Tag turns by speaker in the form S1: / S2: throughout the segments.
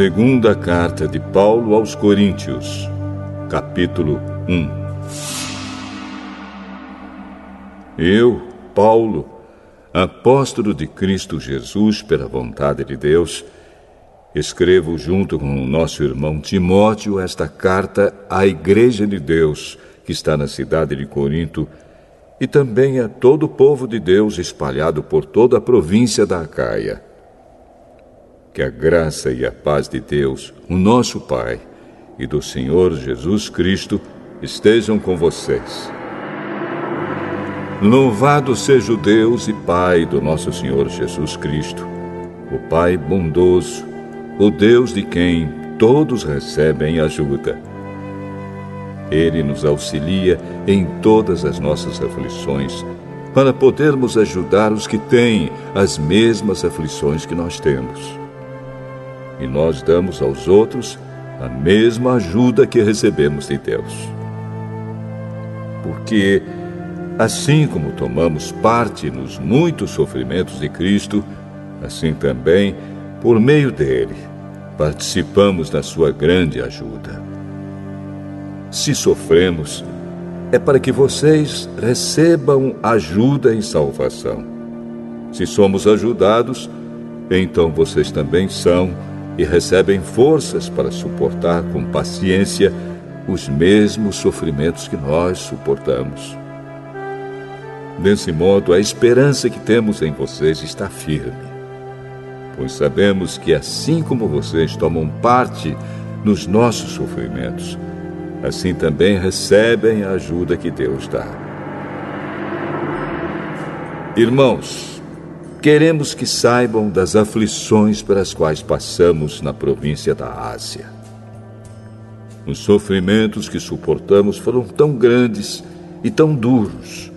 S1: Segunda carta de Paulo aos Coríntios, capítulo 1. Eu, Paulo, apóstolo de Cristo Jesus pela vontade de Deus, escrevo junto com o nosso irmão Timóteo esta carta à Igreja de Deus, que está na cidade de Corinto, e também a todo o povo de Deus espalhado por toda a província da Acaia. Que a graça e a paz de Deus, o nosso Pai, e do Senhor Jesus Cristo estejam com vocês. Louvado seja o Deus e Pai do nosso Senhor Jesus Cristo, o Pai bondoso, o Deus de quem todos recebem ajuda. Ele nos auxilia em todas as nossas aflições, para podermos ajudar os que têm as mesmas aflições que nós temos e nós damos aos outros a mesma ajuda que recebemos de Deus. Porque, assim como tomamos parte nos muitos sofrimentos de Cristo, assim também, por meio dele, participamos da sua grande ajuda. Se sofremos, é para que vocês recebam ajuda e salvação. Se somos ajudados, então vocês também são e recebem forças para suportar com paciência os mesmos sofrimentos que nós suportamos. Desse modo, a esperança que temos em vocês está firme, pois sabemos que, assim como vocês tomam parte nos nossos sofrimentos, assim também recebem a ajuda que Deus dá. Irmãos, Queremos que saibam das aflições pelas quais passamos na província da Ásia. Os sofrimentos que suportamos foram tão grandes e tão duros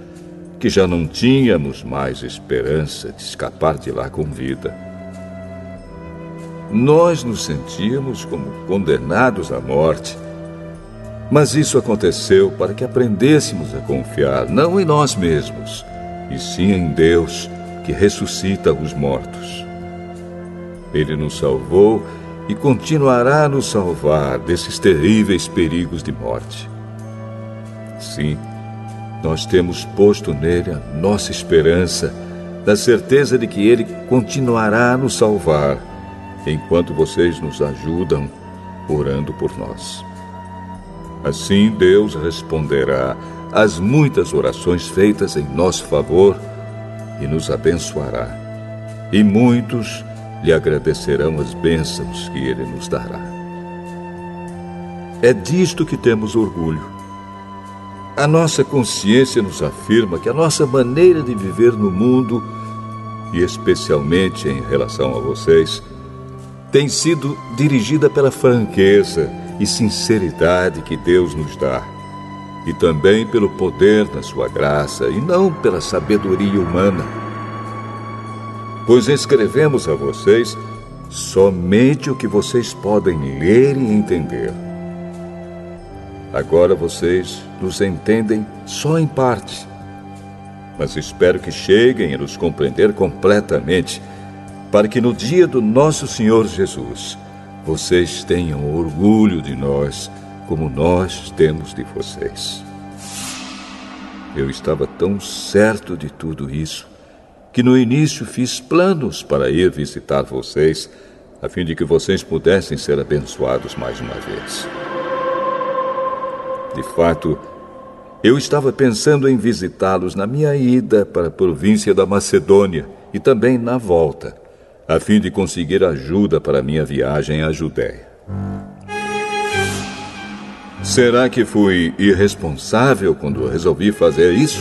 S1: que já não tínhamos mais esperança de escapar de lá com vida. Nós nos sentíamos como condenados à morte, mas isso aconteceu para que aprendêssemos a confiar não em nós mesmos, e sim em Deus que ressuscita os mortos. Ele nos salvou e continuará a nos salvar desses terríveis perigos de morte. Sim, nós temos posto nele a nossa esperança, na certeza de que ele continuará a nos salvar, enquanto vocês nos ajudam orando por nós. Assim Deus responderá às muitas orações feitas em nosso favor e nos abençoará, e muitos lhe agradecerão as bênçãos que ele nos dará. É disto que temos orgulho. A nossa consciência nos afirma que a nossa maneira de viver no mundo, e especialmente em relação a vocês, tem sido dirigida pela franqueza e sinceridade que Deus nos dá e também pelo poder da sua graça e não pela sabedoria humana. Pois escrevemos a vocês somente o que vocês podem ler e entender. Agora vocês nos entendem só em parte, mas espero que cheguem a nos compreender completamente, para que no dia do nosso Senhor Jesus vocês tenham orgulho de nós como nós temos de vocês. Eu estava tão certo de tudo isso que no início fiz planos para ir visitar vocês, a fim de que vocês pudessem ser abençoados mais uma vez. De fato, eu estava pensando em visitá-los na minha ida para a província da Macedônia e também na volta, a fim de conseguir ajuda para minha viagem à Judéia. Será que fui irresponsável quando resolvi fazer isso?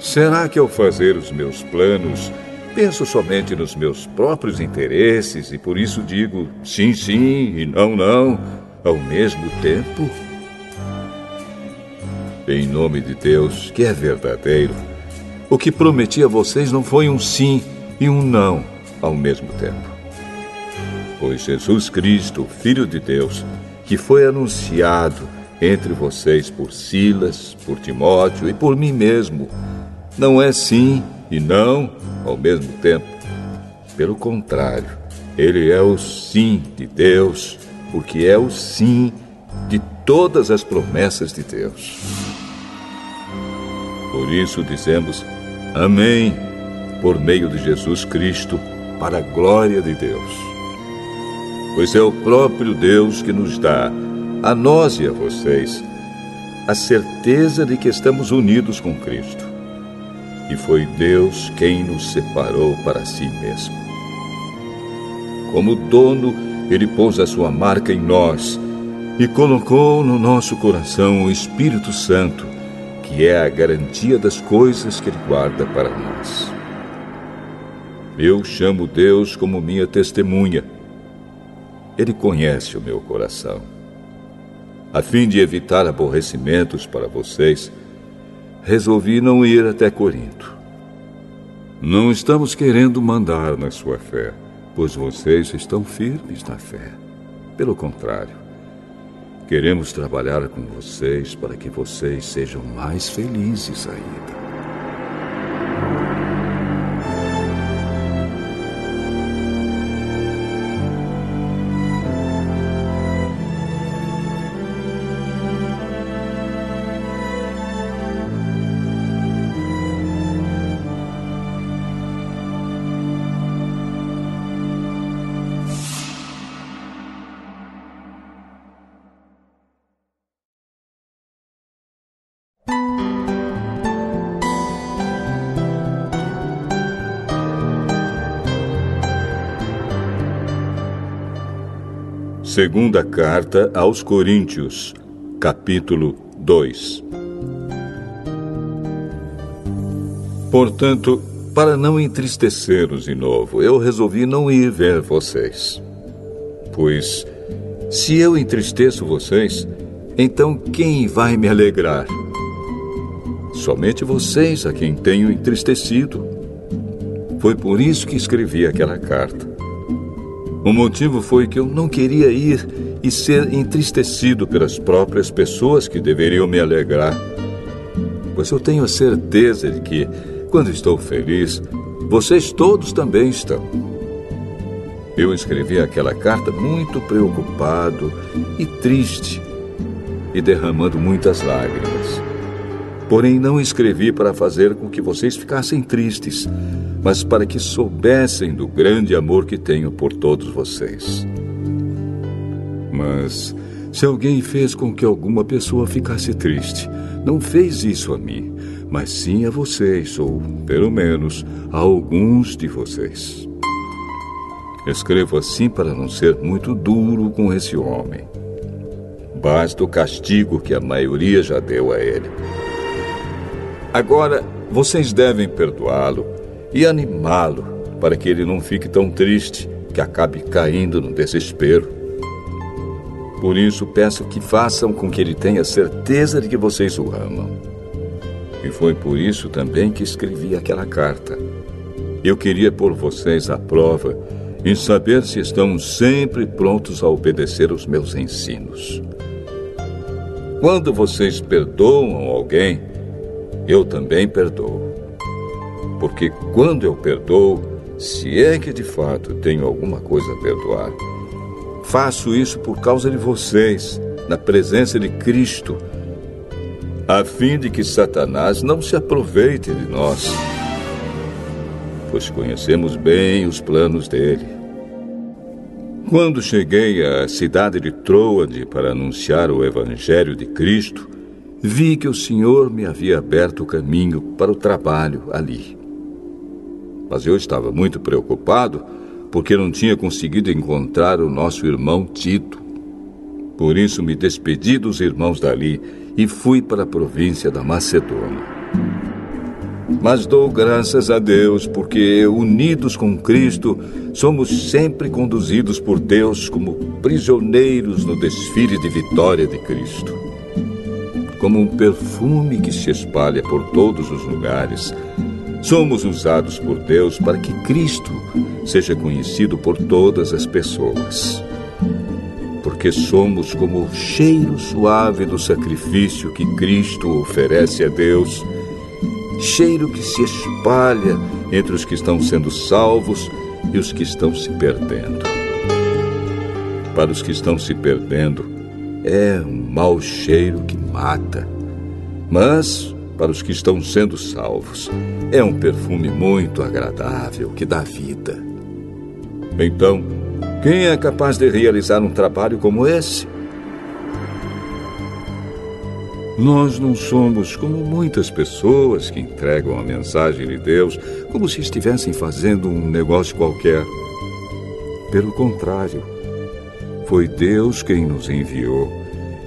S1: Será que ao fazer os meus planos, penso somente nos meus próprios interesses e por isso digo sim, sim e não, não ao mesmo tempo? Em nome de Deus, que é verdadeiro, o que prometi a vocês não foi um sim e um não ao mesmo tempo. Pois Jesus Cristo, Filho de Deus, que foi anunciado entre vocês por Silas, por Timóteo e por mim mesmo. Não é sim e não ao mesmo tempo. Pelo contrário, Ele é o sim de Deus, porque é o sim de todas as promessas de Deus. Por isso dizemos Amém, por meio de Jesus Cristo, para a glória de Deus. Pois é o próprio Deus que nos dá, a nós e a vocês, a certeza de que estamos unidos com Cristo. E foi Deus quem nos separou para si mesmo. Como dono, ele pôs a sua marca em nós e colocou no nosso coração o Espírito Santo, que é a garantia das coisas que ele guarda para nós. Eu chamo Deus como minha testemunha. Ele conhece o meu coração. A fim de evitar aborrecimentos para vocês, resolvi não ir até Corinto. Não estamos querendo mandar na sua fé pois vocês estão firmes na fé. Pelo contrário, queremos trabalhar com vocês para que vocês sejam mais felizes ainda. Segunda carta aos Coríntios, capítulo 2. Portanto, para não entristecê-los de novo, eu resolvi não ir ver vocês. Pois, se eu entristeço vocês, então quem vai me alegrar? Somente vocês a quem tenho entristecido. Foi por isso que escrevi aquela carta. O motivo foi que eu não queria ir e ser entristecido pelas próprias pessoas que deveriam me alegrar. Pois eu tenho a certeza de que, quando estou feliz, vocês todos também estão. Eu escrevi aquela carta muito preocupado e triste e derramando muitas lágrimas. Porém, não escrevi para fazer com que vocês ficassem tristes, mas para que soubessem do grande amor que tenho por todos vocês. Mas, se alguém fez com que alguma pessoa ficasse triste, não fez isso a mim, mas sim a vocês, ou, pelo menos, a alguns de vocês. Escrevo assim para não ser muito duro com esse homem. Basta o castigo que a maioria já deu a ele. Agora, vocês devem perdoá-lo e animá-lo para que ele não fique tão triste que acabe caindo no desespero. Por isso, peço que façam com que ele tenha certeza de que vocês o amam. E foi por isso também que escrevi aquela carta. Eu queria pôr vocês à prova em saber se estão sempre prontos a obedecer os meus ensinos. Quando vocês perdoam alguém, eu também perdoo. Porque quando eu perdoo, se é que de fato tenho alguma coisa a perdoar, faço isso por causa de vocês, na presença de Cristo, a fim de que Satanás não se aproveite de nós, pois conhecemos bem os planos dele. Quando cheguei à cidade de Troade para anunciar o Evangelho de Cristo, vi que o Senhor me havia aberto o caminho para o trabalho ali. Mas eu estava muito preocupado porque não tinha conseguido encontrar o nosso irmão Tito. Por isso me despedi dos irmãos dali e fui para a província da Macedônia. Mas dou graças a Deus porque, unidos com Cristo, somos sempre conduzidos por Deus como prisioneiros no desfile de vitória de Cristo como um perfume que se espalha por todos os lugares. Somos usados por Deus para que Cristo seja conhecido por todas as pessoas. Porque somos como o cheiro suave do sacrifício que Cristo oferece a Deus, cheiro que se espalha entre os que estão sendo salvos e os que estão se perdendo. Para os que estão se perdendo, é um mau cheiro que mata. Mas, para os que estão sendo salvos, é um perfume muito agradável que dá vida. Então, quem é capaz de realizar um trabalho como esse? Nós não somos como muitas pessoas que entregam a mensagem de Deus como se estivessem fazendo um negócio qualquer. Pelo contrário, foi Deus quem nos enviou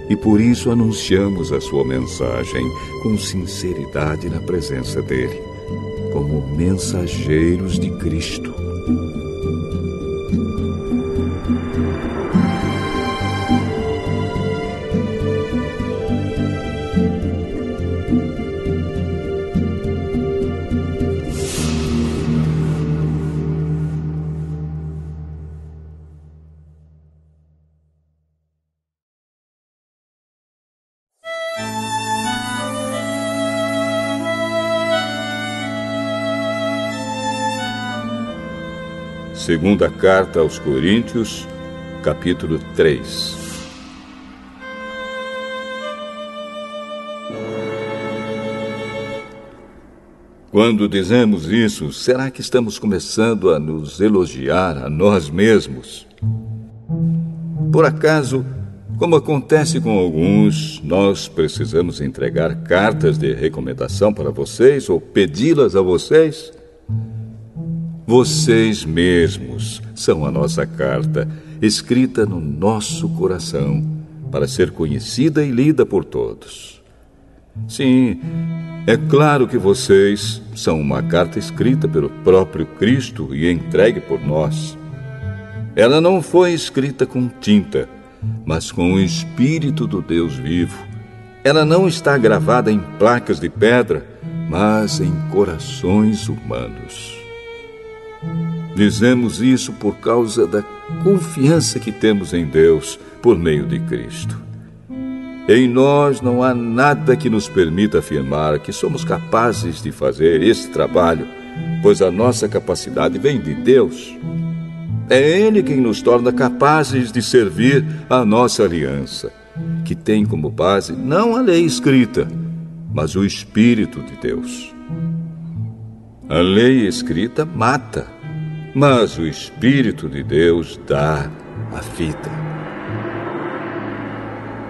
S1: e por isso anunciamos a sua mensagem com sinceridade na presença dele, como mensageiros de Cristo. Segunda carta aos Coríntios, capítulo 3. Quando dizemos isso, será que estamos começando a nos elogiar a nós mesmos? Por acaso, como acontece com alguns, nós precisamos entregar cartas de recomendação para vocês ou pedi-las a vocês? Vocês mesmos são a nossa carta, escrita no nosso coração, para ser conhecida e lida por todos. Sim, é claro que vocês são uma carta escrita pelo próprio Cristo e entregue por nós. Ela não foi escrita com tinta, mas com o Espírito do Deus vivo. Ela não está gravada em placas de pedra, mas em corações humanos. Dizemos isso por causa da confiança que temos em Deus por meio de Cristo. Em nós não há nada que nos permita afirmar que somos capazes de fazer esse trabalho, pois a nossa capacidade vem de Deus. É Ele quem nos torna capazes de servir a nossa aliança, que tem como base não a lei escrita, mas o Espírito de Deus. A lei escrita mata, mas o Espírito de Deus dá a vida.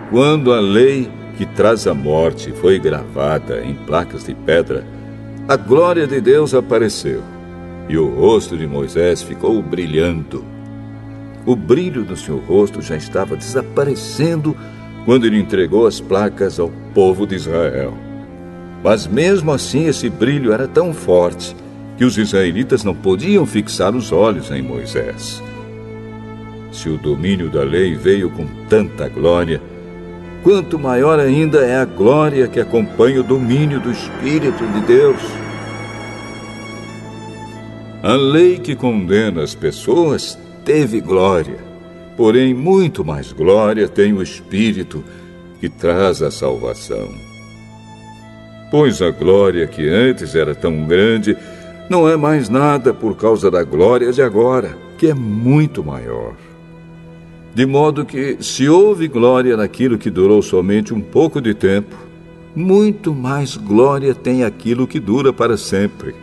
S1: Quando a lei que traz a morte foi gravada em placas de pedra, a glória de Deus apareceu e o rosto de Moisés ficou brilhando. O brilho do seu rosto já estava desaparecendo quando ele entregou as placas ao povo de Israel. Mas mesmo assim, esse brilho era tão forte que os israelitas não podiam fixar os olhos em Moisés. Se o domínio da lei veio com tanta glória, quanto maior ainda é a glória que acompanha o domínio do Espírito de Deus. A lei que condena as pessoas teve glória, porém, muito mais glória tem o Espírito que traz a salvação pois a glória que antes era tão grande não é mais nada por causa da glória de agora, que é muito maior. De modo que, se houve glória naquilo que durou somente um pouco de tempo, muito mais glória tem aquilo que dura para sempre.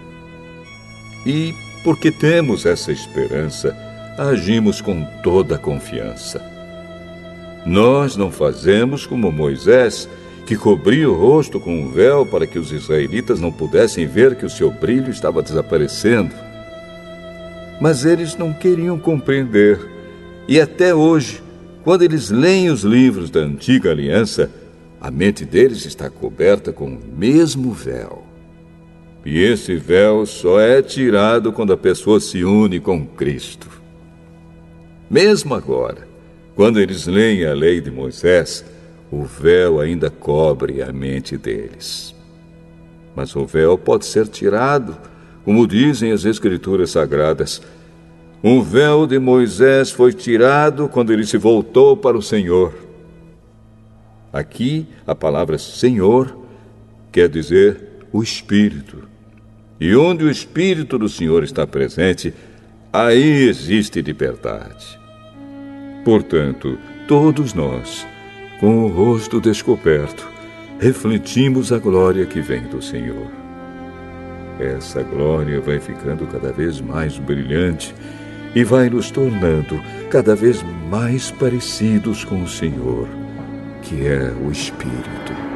S1: E, porque temos essa esperança, agimos com toda a confiança. Nós não fazemos como Moisés, que cobria o rosto com um véu para que os israelitas não pudessem ver que o seu brilho estava desaparecendo. Mas eles não queriam compreender. E até hoje, quando eles leem os livros da antiga aliança, a mente deles está coberta com o mesmo véu. E esse véu só é tirado quando a pessoa se une com Cristo. Mesmo agora, quando eles leem a lei de Moisés, o véu ainda cobre a mente deles. Mas o véu pode ser tirado, como dizem as Escrituras Sagradas. O véu de Moisés foi tirado quando ele se voltou para o Senhor. Aqui, a palavra Senhor quer dizer o Espírito. E onde o Espírito do Senhor está presente, aí existe liberdade. Portanto, todos nós, com o rosto descoberto, refletimos a glória que vem do Senhor. Essa glória vai ficando cada vez mais brilhante e vai nos tornando cada vez mais parecidos com o Senhor, que é o Espírito.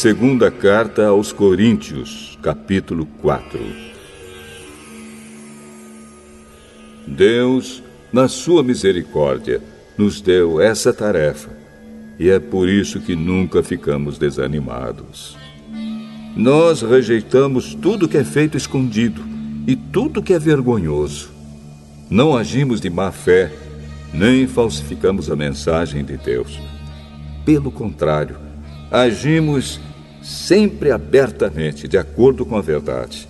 S1: Segunda carta aos Coríntios, capítulo 4. Deus, na sua misericórdia, nos deu essa tarefa, e é por isso que nunca ficamos desanimados. Nós rejeitamos tudo que é feito escondido e tudo que é vergonhoso. Não agimos de má fé, nem falsificamos a mensagem de Deus. Pelo contrário, agimos sempre abertamente, de acordo com a verdade.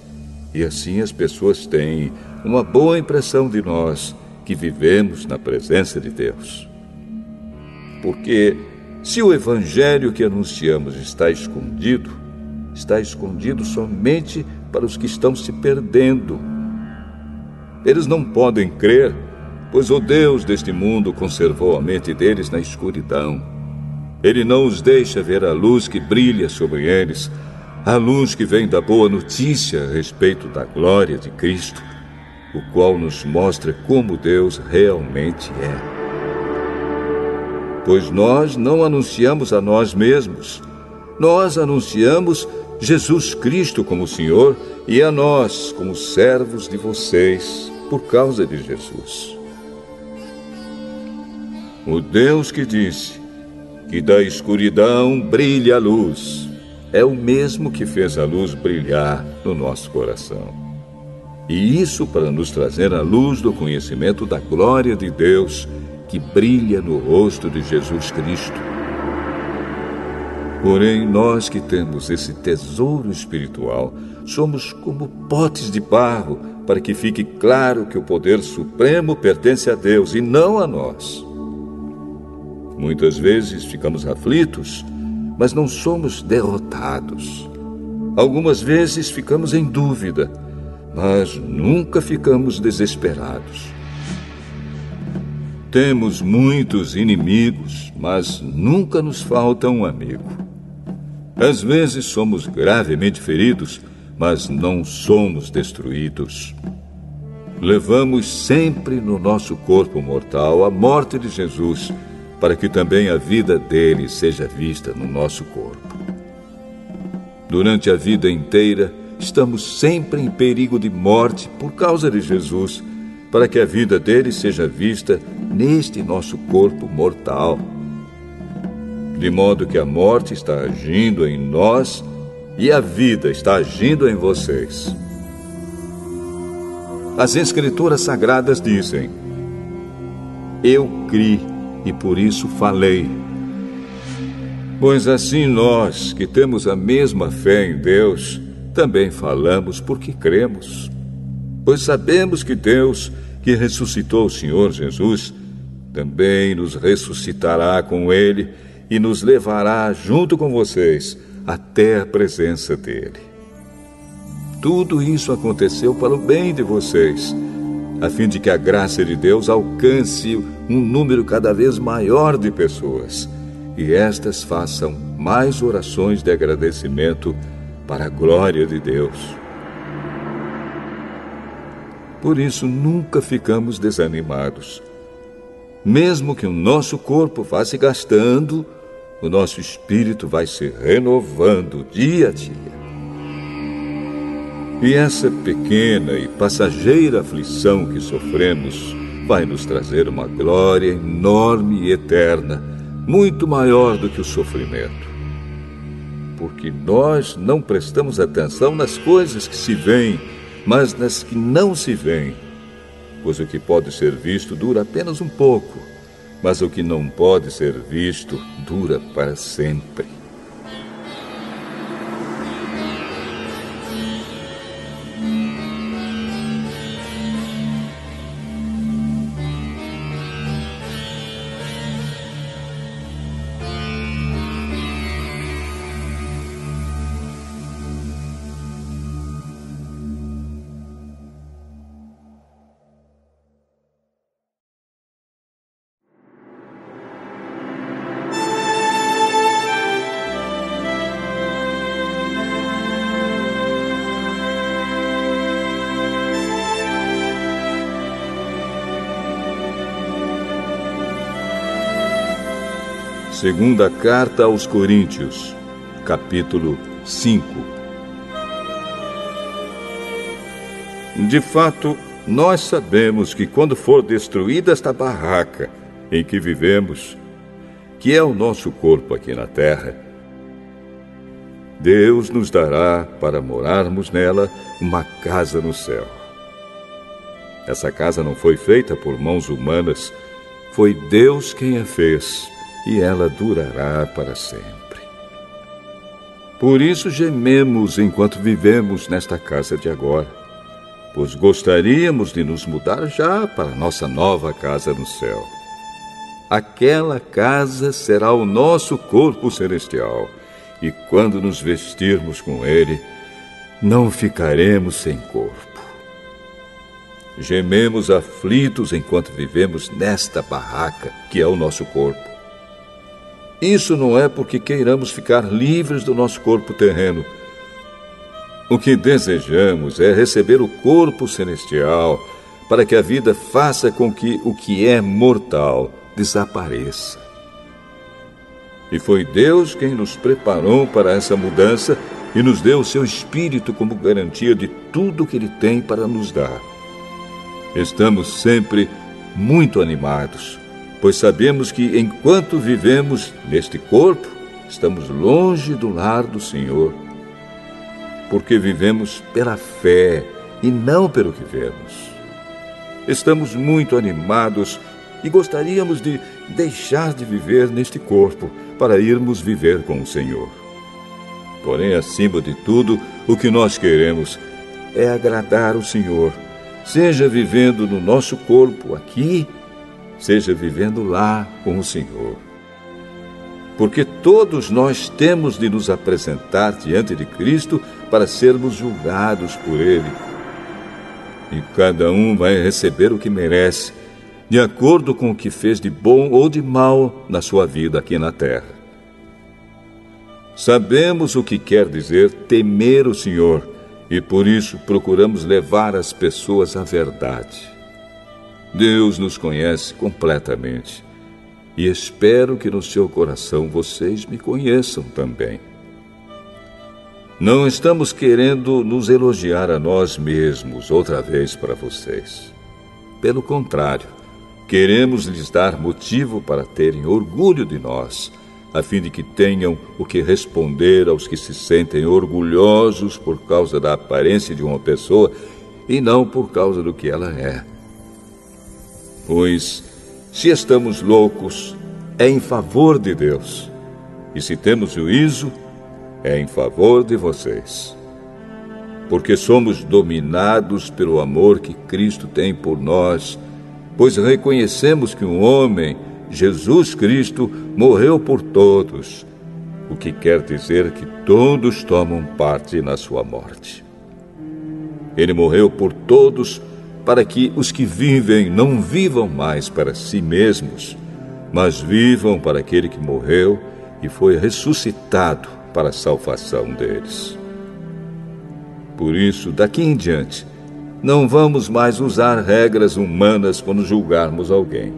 S1: E assim as pessoas têm uma boa impressão de nós que vivemos na presença de Deus. Porque se o evangelho que anunciamos está escondido, está escondido somente para os que estão se perdendo. Eles não podem crer, pois o Deus deste mundo conservou a mente deles na escuridão. Ele não os deixa ver a luz que brilha sobre eles, a luz que vem da boa notícia a respeito da glória de Cristo, o qual nos mostra como Deus realmente é. Pois nós não anunciamos a nós mesmos, nós anunciamos Jesus Cristo como Senhor e a nós como servos de vocês por causa de Jesus. O Deus que disse: que da escuridão brilha a luz. É o mesmo que fez a luz brilhar no nosso coração. E isso para nos trazer a luz do conhecimento da glória de Deus que brilha no rosto de Jesus Cristo. Porém, nós que temos esse tesouro espiritual, somos como potes de barro para que fique claro que o poder supremo pertence a Deus e não a nós. Muitas vezes ficamos aflitos, mas não somos derrotados. Algumas vezes ficamos em dúvida, mas nunca ficamos desesperados. Temos muitos inimigos, mas nunca nos falta um amigo. Às vezes somos gravemente feridos, mas não somos destruídos. Levamos sempre no nosso corpo mortal a morte de Jesus para que também a vida dele seja vista no nosso corpo. Durante a vida inteira, estamos sempre em perigo de morte por causa de Jesus, para que a vida dele seja vista neste nosso corpo mortal. De modo que a morte está agindo em nós e a vida está agindo em vocês. As Escrituras Sagradas dizem: Eu criei e por isso falei. Pois assim nós, que temos a mesma fé em Deus, também falamos porque cremos. Pois sabemos que Deus, que ressuscitou o Senhor Jesus, também nos ressuscitará com Ele e nos levará junto com vocês até a presença dEle. Tudo isso aconteceu para o bem de vocês a fim de que a graça de Deus alcance um número cada vez maior de pessoas e estas façam mais orações de agradecimento para a glória de Deus. Por isso, nunca ficamos desanimados. Mesmo que o nosso corpo vá se gastando, o nosso espírito vai se renovando dia a dia. E essa pequena e passageira aflição que sofremos vai nos trazer uma glória enorme e eterna, muito maior do que o sofrimento. porque nós não prestamos atenção nas coisas que se veem, mas nas que não se veem. Pois o que pode ser visto dura apenas um pouco, mas o que não pode ser visto dura para sempre. Segunda carta aos Coríntios, capítulo 5. De fato, nós sabemos que quando for destruída esta barraca em que vivemos, que é o nosso corpo aqui na terra, Deus nos dará para morarmos nela uma casa no céu. Essa casa não foi feita por mãos humanas, foi Deus quem a fez e ela durará para sempre. Por isso gememos enquanto vivemos nesta casa de agora, pois gostaríamos de nos mudar já para nossa nova casa no céu. Aquela casa será o nosso corpo celestial, e quando nos vestirmos com ele, não ficaremos sem corpo. Gememos aflitos enquanto vivemos nesta barraca que é o nosso corpo isso não é porque queiramos ficar livres do nosso corpo terreno. O que desejamos é receber o corpo celestial para que a vida faça com que o que é mortal desapareça. E foi Deus quem nos preparou para essa mudança e nos deu o seu Espírito como garantia de tudo que Ele tem para nos dar. Estamos sempre muito animados pois sabemos que enquanto vivemos neste corpo, estamos longe do lar do Senhor, porque vivemos pela fé e não pelo que vemos. Estamos muito animados e gostaríamos de deixar de viver neste corpo para irmos viver com o Senhor. Porém, acima de tudo, o que nós queremos é agradar o Senhor, seja vivendo no nosso corpo aqui seja vivendo lá com o Senhor. Porque todos nós temos de nos apresentar diante de Cristo para sermos julgados por Ele. E cada um vai receber o que merece, de acordo com o que fez de bom ou de mal na sua vida aqui na terra. Sabemos o que quer dizer temer o Senhor e por isso procuramos levar as pessoas à verdade. Deus nos conhece completamente e espero que no seu coração vocês me conheçam também. Não estamos querendo nos elogiar a nós mesmos outra vez para vocês. Pelo contrário, queremos lhes dar motivo para terem orgulho de nós, a fim de que tenham o que responder aos que se sentem orgulhosos por causa da aparência de uma pessoa e não por causa do que ela é. Pois, se estamos loucos, é em favor de Deus. E se temos juízo, é em favor de vocês. Porque somos dominados pelo amor que Cristo tem por nós, pois reconhecemos que um homem, Jesus Cristo, morreu por todos, o que quer dizer que todos tomam parte na sua morte. Ele morreu por todos para que os que vivem não vivam mais para si mesmos, mas vivam para aquele que morreu e foi ressuscitado para a salvação deles. Por isso, daqui em diante, não vamos mais usar regras humanas quando julgarmos alguém.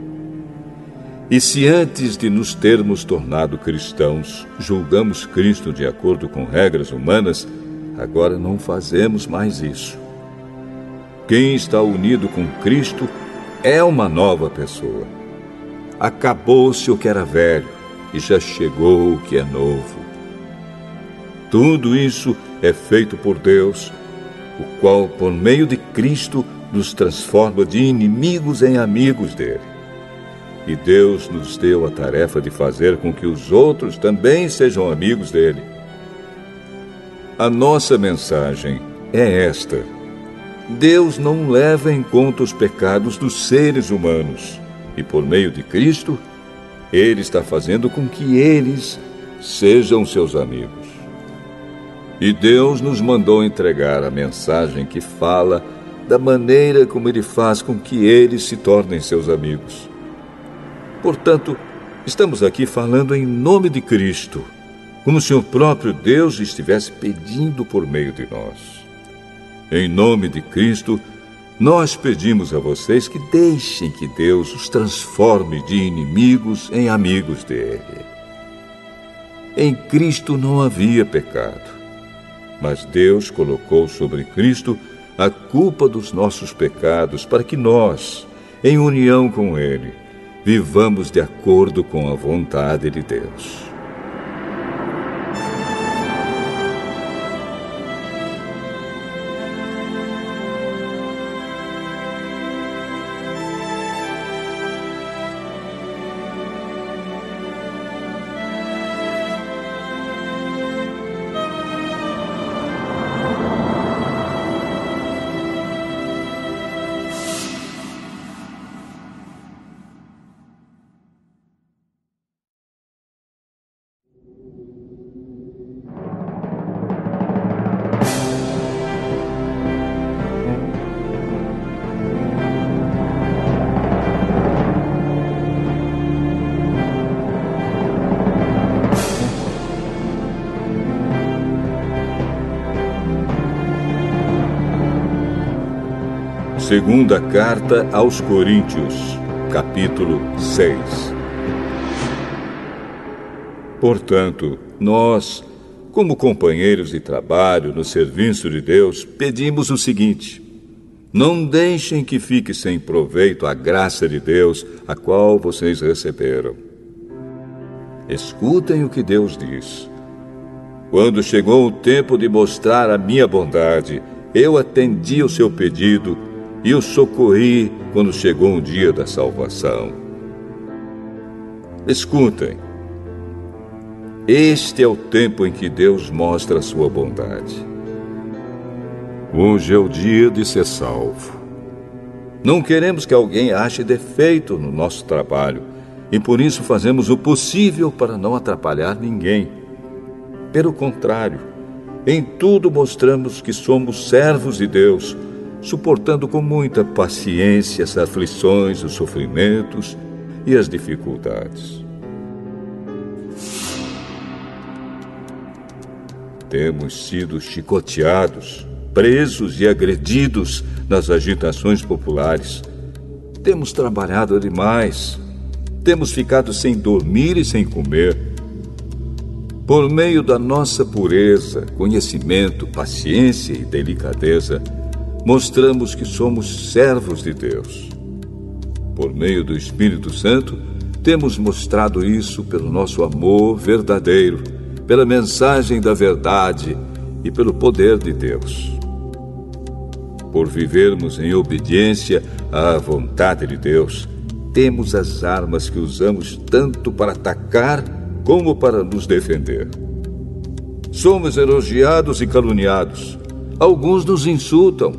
S1: E se antes de nos termos tornado cristãos, julgamos Cristo de acordo com regras humanas, agora não fazemos mais isso. Quem está unido com Cristo é uma nova pessoa. Acabou-se o que era velho e já chegou o que é novo. Tudo isso é feito por Deus, o qual, por meio de Cristo, nos transforma de inimigos em amigos dele. E Deus nos deu a tarefa de fazer com que os outros também sejam amigos dele. A nossa mensagem é esta: Deus não leva em conta os pecados dos seres humanos, e por meio de Cristo, Ele está fazendo com que eles sejam seus amigos. E Deus nos mandou entregar a mensagem que fala da maneira como Ele faz com que eles se tornem seus amigos. Portanto, estamos aqui falando em nome de Cristo, como se o próprio Deus estivesse pedindo por meio de nós. Em nome de Cristo, nós pedimos a vocês que deixem que Deus os transforme de inimigos em amigos dele. Em Cristo não havia pecado. Mas Deus colocou sobre Cristo a culpa dos nossos pecados para que nós, em união com Ele, vivamos de acordo com a vontade de Deus. Segunda carta aos Coríntios, capítulo 6. Portanto, nós, como companheiros de trabalho no serviço de Deus, pedimos o seguinte: não deixem que fique sem proveito a graça de Deus, a qual vocês receberam. Escutem o que Deus diz. Quando chegou o tempo de mostrar a minha bondade, eu atendi o seu pedido e o socorri quando chegou o dia da salvação. Escutem. Este é o tempo em que Deus mostra a sua bondade. Hoje é o dia de ser salvo. Não queremos que alguém ache defeito no nosso trabalho e por isso fazemos o possível para não atrapalhar ninguém. Pelo contrário, em tudo mostramos que somos servos de Deus suportando com muita paciência as aflições, os sofrimentos e as dificuldades. Temos sido chicoteados, presos e agredidos nas agitações populares. Temos trabalhado demais. Temos ficado sem dormir e sem comer. Por meio da nossa pureza, conhecimento, paciência e delicadeza, mostramos que somos servos de Deus. Por meio do Espírito Santo, temos mostrado isso pelo nosso amor verdadeiro, pela mensagem da verdade e pelo poder de Deus. Por vivermos em obediência à vontade de Deus, temos as armas que usamos tanto para atacar como para nos defender. Somos elogiados e caluniados. Alguns nos insultam,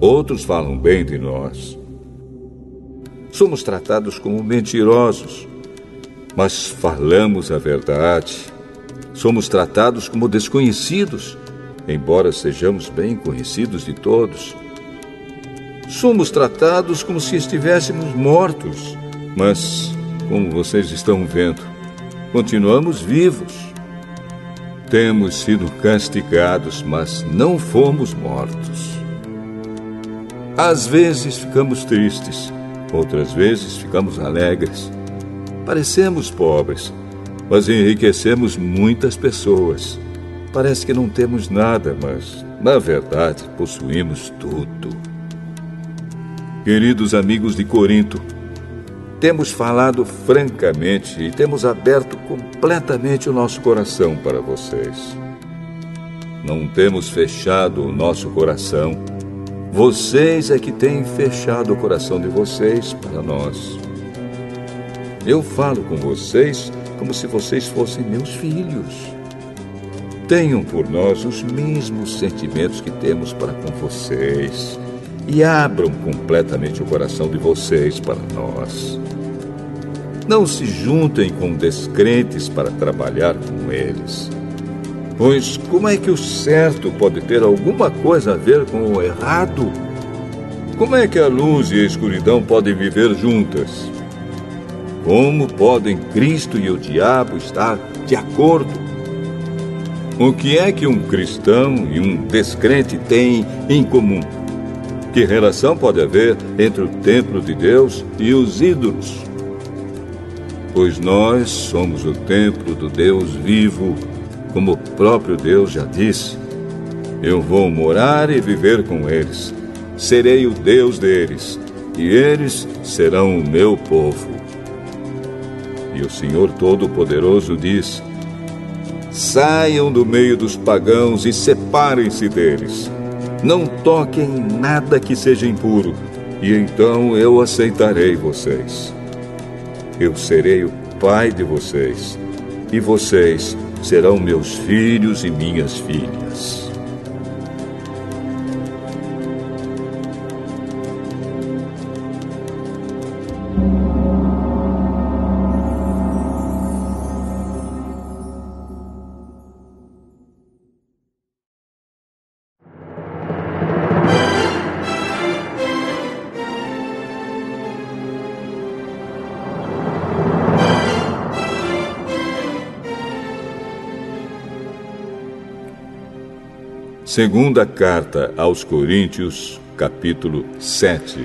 S1: Outros falam bem de nós. Somos tratados como mentirosos, mas falamos a verdade. Somos tratados como desconhecidos, embora sejamos bem conhecidos de todos. Somos tratados como se estivéssemos mortos, mas, como vocês estão vendo, continuamos vivos. Temos sido castigados, mas não fomos mortos. Às vezes ficamos tristes, outras vezes ficamos alegres. Parecemos pobres, mas enriquecemos muitas pessoas. Parece que não temos nada, mas, na verdade, possuímos tudo. Queridos amigos de Corinto, temos falado francamente e temos aberto completamente o nosso coração para vocês. Não temos fechado o nosso coração. Vocês é que têm fechado o coração de vocês para nós. Eu falo com vocês como se vocês fossem meus filhos. Tenham por nós os mesmos sentimentos que temos para com vocês e abram completamente o coração de vocês para nós. Não se juntem com descrentes para trabalhar com eles. Pois como é que o certo pode ter alguma coisa a ver com o errado? Como é que a luz e a escuridão podem viver juntas? Como podem Cristo e o diabo estar de acordo? O que é que um cristão e um descrente têm em comum? Que relação pode haver entre o templo de Deus e os ídolos? Pois nós somos o templo do Deus vivo, como o próprio Deus já disse. Eu vou morar e viver com eles. Serei o Deus deles, e eles serão o meu povo. E o Senhor Todo-Poderoso diz: Saiam do meio dos pagãos e separem-se deles. Não toquem em nada que seja impuro, e então eu aceitarei vocês. Eu serei o pai de vocês, e vocês serão meus filhos e minhas filhas. Segunda carta aos Coríntios, capítulo 7.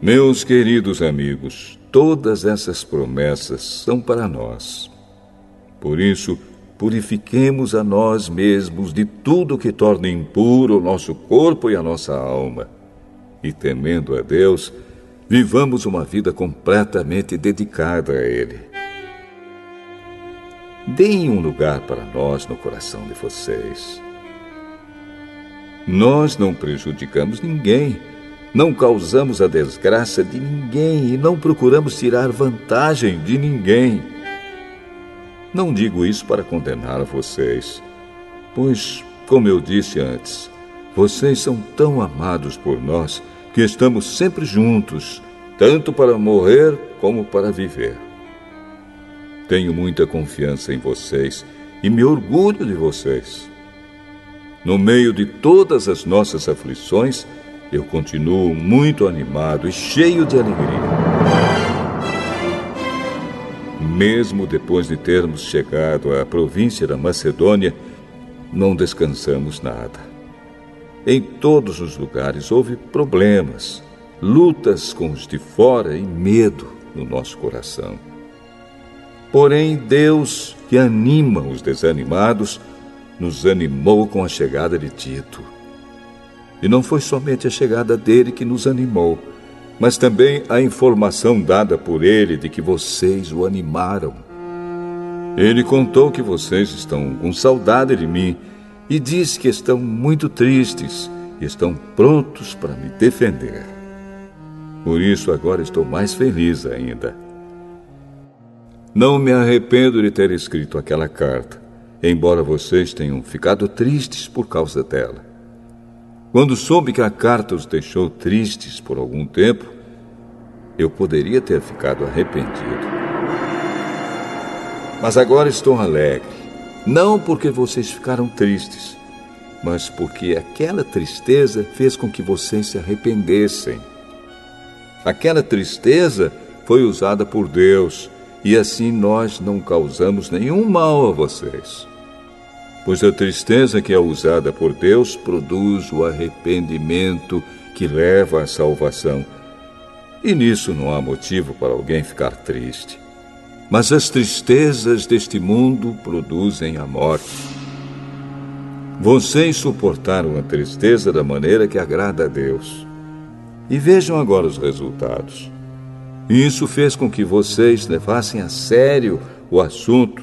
S1: Meus queridos amigos, todas essas promessas são para nós. Por isso, purifiquemos a nós mesmos de tudo que torne impuro o nosso corpo e a nossa alma. E temendo a Deus, vivamos uma vida completamente dedicada a Ele. Deem um lugar para nós no coração de vocês. Nós não prejudicamos ninguém, não causamos a desgraça de ninguém e não procuramos tirar vantagem de ninguém. Não digo isso para condenar vocês, pois, como eu disse antes, vocês são tão amados por nós que estamos sempre juntos, tanto para morrer como para viver. Tenho muita confiança em vocês e me orgulho de vocês. No meio de todas as nossas aflições, eu continuo muito animado e cheio de alegria. Mesmo depois de termos chegado à província da Macedônia, não descansamos nada. Em todos os lugares houve problemas, lutas com os de fora e medo no nosso coração. Porém, Deus, que anima os desanimados, nos animou com a chegada de Tito. E não foi somente a chegada dele que nos animou, mas também a informação dada por ele de que vocês o animaram. Ele contou que vocês estão com saudade de mim e disse que estão muito tristes e estão prontos para me defender. Por isso agora estou mais feliz ainda. Não me arrependo de ter escrito aquela carta, embora vocês tenham ficado tristes por causa dela. Quando soube que a carta os deixou tristes por algum tempo, eu poderia ter ficado arrependido. Mas agora estou alegre, não porque vocês ficaram tristes, mas porque aquela tristeza fez com que vocês se arrependessem. Aquela tristeza foi usada por Deus e assim nós não causamos nenhum mal a vocês. Pois a tristeza que é usada por Deus produz o arrependimento que leva à salvação. E nisso não há motivo para alguém ficar triste. Mas as tristezas deste mundo produzem a morte. Vocês suportaram a tristeza da maneira que agrada a Deus. E vejam agora os resultados. Isso fez com que vocês levassem a sério o assunto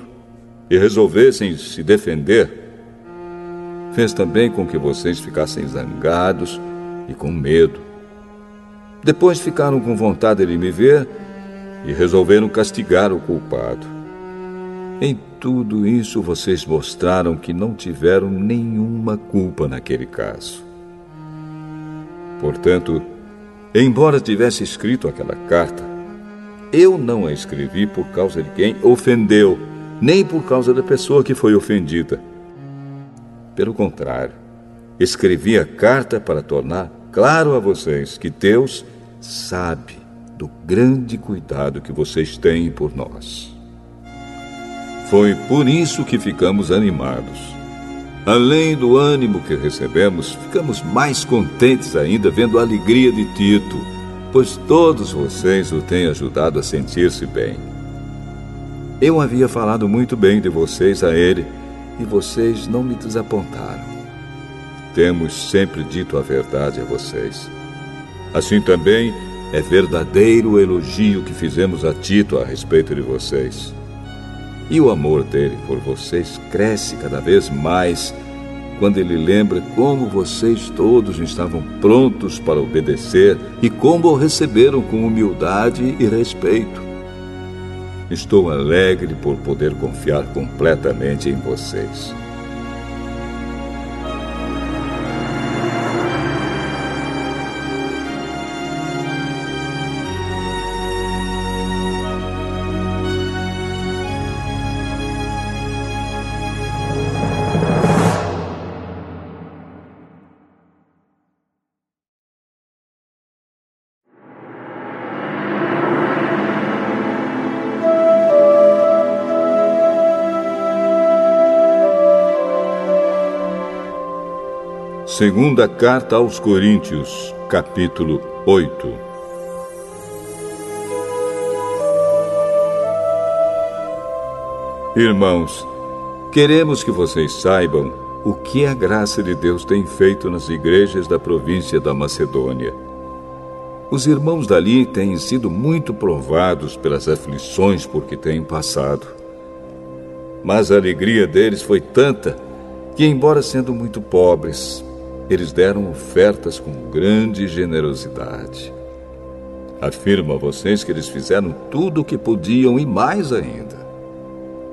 S1: e resolvessem se defender, fez também com que vocês ficassem zangados e com medo. Depois ficaram com vontade de me ver e resolveram castigar o culpado. Em tudo isso, vocês mostraram que não tiveram nenhuma culpa naquele caso. Portanto, embora tivesse escrito aquela carta, eu não a escrevi por causa de quem ofendeu, nem por causa da pessoa que foi ofendida. Pelo contrário, escrevi a carta para tornar claro a vocês que Deus sabe do grande cuidado que vocês têm por nós. Foi por isso que ficamos animados. Além do ânimo que recebemos, ficamos mais contentes ainda vendo a alegria de Tito, pois todos vocês o têm ajudado a sentir-se bem. Eu havia falado muito bem de vocês a ele e vocês não me desapontaram. Temos sempre dito a verdade a vocês. Assim também é verdadeiro o elogio que fizemos a Tito a respeito de vocês. E o amor dele por vocês cresce cada vez mais quando ele lembra como vocês todos estavam prontos para obedecer e como o receberam com humildade e respeito. Estou alegre por poder confiar completamente em vocês. Segunda Carta aos Coríntios, capítulo 8. Irmãos, queremos que vocês saibam o que a graça de Deus tem feito nas igrejas da província da Macedônia. Os irmãos dali têm sido muito provados pelas aflições por que têm passado. Mas a alegria deles foi tanta que, embora sendo muito pobres, eles deram ofertas com grande generosidade. Afirmo a vocês que eles fizeram tudo o que podiam e mais ainda.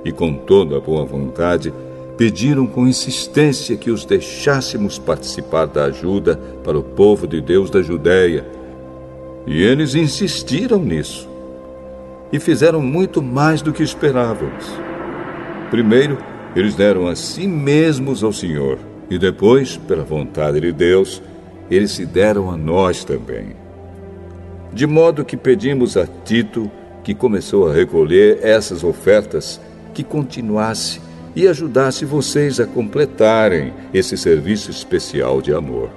S1: E com toda a boa vontade, pediram com insistência que os deixássemos participar da ajuda para o povo de Deus da Judéia. E eles insistiram nisso. E fizeram muito mais do que esperávamos. Primeiro, eles deram a si mesmos ao Senhor e depois, pela vontade de Deus, eles se deram a nós também. De modo que pedimos a Tito, que começou a recolher essas ofertas, que continuasse e ajudasse vocês a completarem esse serviço especial de amor.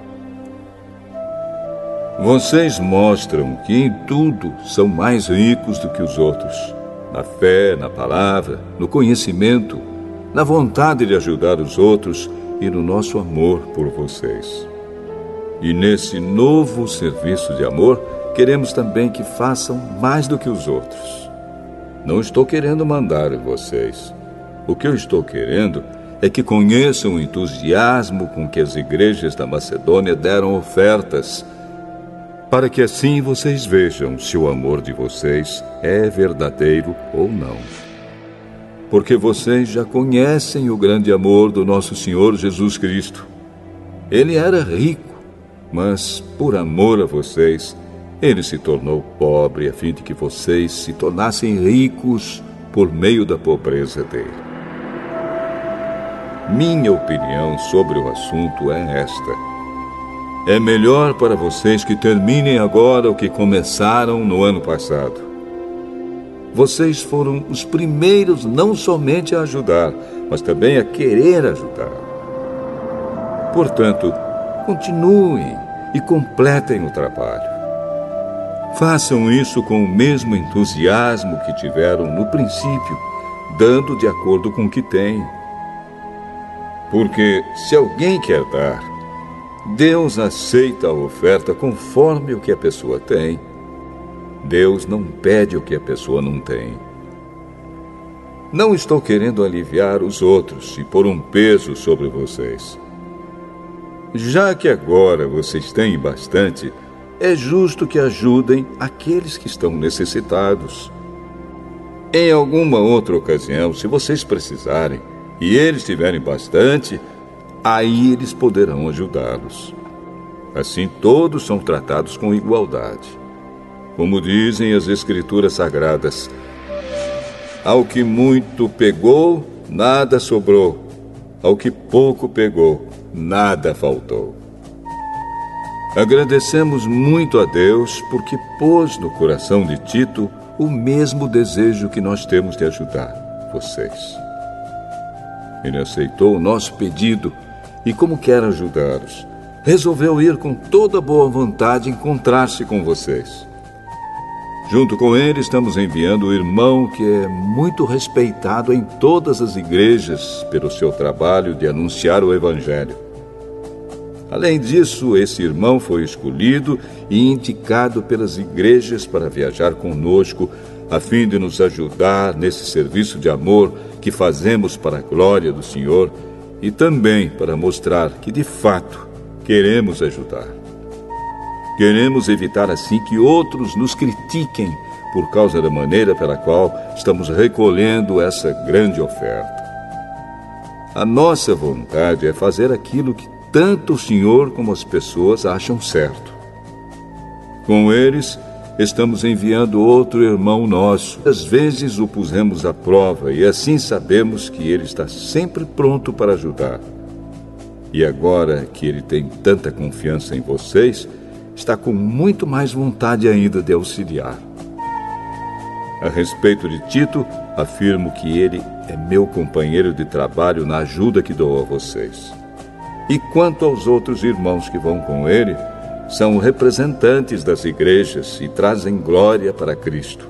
S1: Vocês mostram que em tudo são mais ricos do que os outros: na fé, na palavra, no conhecimento, na vontade de ajudar os outros e no nosso amor por vocês. E nesse novo serviço de amor, queremos também que façam mais do que os outros. Não estou querendo mandar vocês. O que eu estou querendo é que conheçam o entusiasmo com que as igrejas da Macedônia deram ofertas, para que assim vocês vejam se o amor de vocês é verdadeiro ou não porque vocês já conhecem o grande amor do nosso Senhor Jesus Cristo. Ele era rico, mas por amor a vocês, ele se tornou pobre a fim de que vocês se tornassem ricos por meio da pobreza dele. Minha opinião sobre o assunto é esta. É melhor para vocês que terminem agora o que começaram no ano passado vocês foram os primeiros não somente a ajudar, mas também a querer ajudar. Portanto, continuem e completem o trabalho. Façam isso com o mesmo entusiasmo que tiveram no princípio, dando de acordo com o que têm. Porque se alguém quer dar, Deus aceita a oferta conforme o que a pessoa tem Deus não pede o que a pessoa não tem. Não estou querendo aliviar os outros e pôr um peso sobre vocês. Já que agora vocês têm bastante, é justo que ajudem aqueles que estão necessitados. Em alguma outra ocasião, se vocês precisarem e eles tiverem bastante, aí eles poderão ajudá-los. Assim, todos são tratados com igualdade. Como dizem as Escrituras Sagradas, ao que muito pegou, nada sobrou, ao que pouco pegou, nada faltou. Agradecemos muito a Deus porque pôs no coração de Tito o mesmo desejo que nós temos de ajudar vocês. Ele aceitou o nosso pedido e, como quer ajudá-los, resolveu ir com toda boa vontade encontrar-se com vocês. Junto com ele, estamos enviando o irmão que é muito respeitado em todas as igrejas pelo seu trabalho de anunciar o Evangelho. Além disso, esse irmão foi escolhido e indicado pelas igrejas para viajar conosco, a fim de nos ajudar nesse serviço de amor que fazemos para a glória do Senhor e também para mostrar que, de fato, queremos ajudar. Queremos evitar assim que outros nos critiquem por causa da maneira pela qual estamos recolhendo essa grande oferta. A nossa vontade é fazer aquilo que tanto o Senhor como as pessoas acham certo. Com eles, estamos enviando outro irmão nosso. Às vezes o pusemos à prova e assim sabemos que ele está sempre pronto para ajudar. E agora que ele tem tanta confiança em vocês, está com muito mais vontade ainda de auxiliar. A respeito de Tito, afirmo que ele é meu companheiro de trabalho na ajuda que dou a vocês. E quanto aos outros irmãos que vão com ele, são representantes das igrejas e trazem glória para Cristo.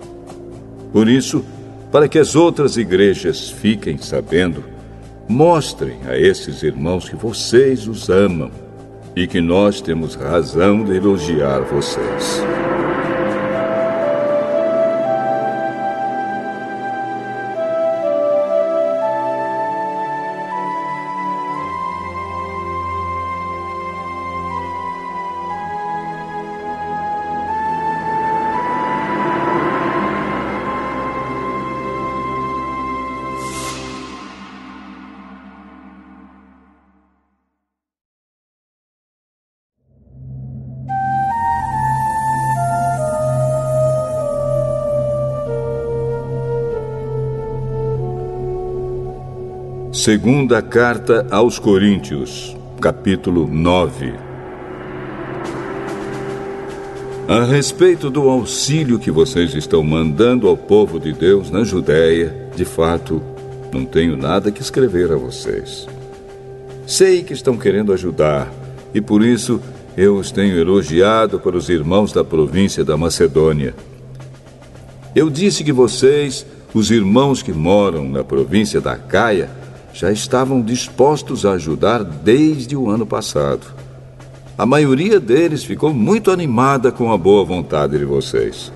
S1: Por isso, para que as outras igrejas fiquem sabendo, mostrem a esses irmãos que vocês os amam e que nós temos razão de elogiar vocês. Segunda carta aos Coríntios, capítulo 9. A respeito do auxílio que vocês estão mandando ao povo de Deus na Judéia, de fato, não tenho nada que escrever a vocês. Sei que estão querendo ajudar e por isso eu os tenho elogiado para os irmãos da província da Macedônia. Eu disse que vocês, os irmãos que moram na província da Caia, já estavam dispostos a ajudar desde o ano passado. A maioria deles ficou muito animada com a boa vontade de vocês.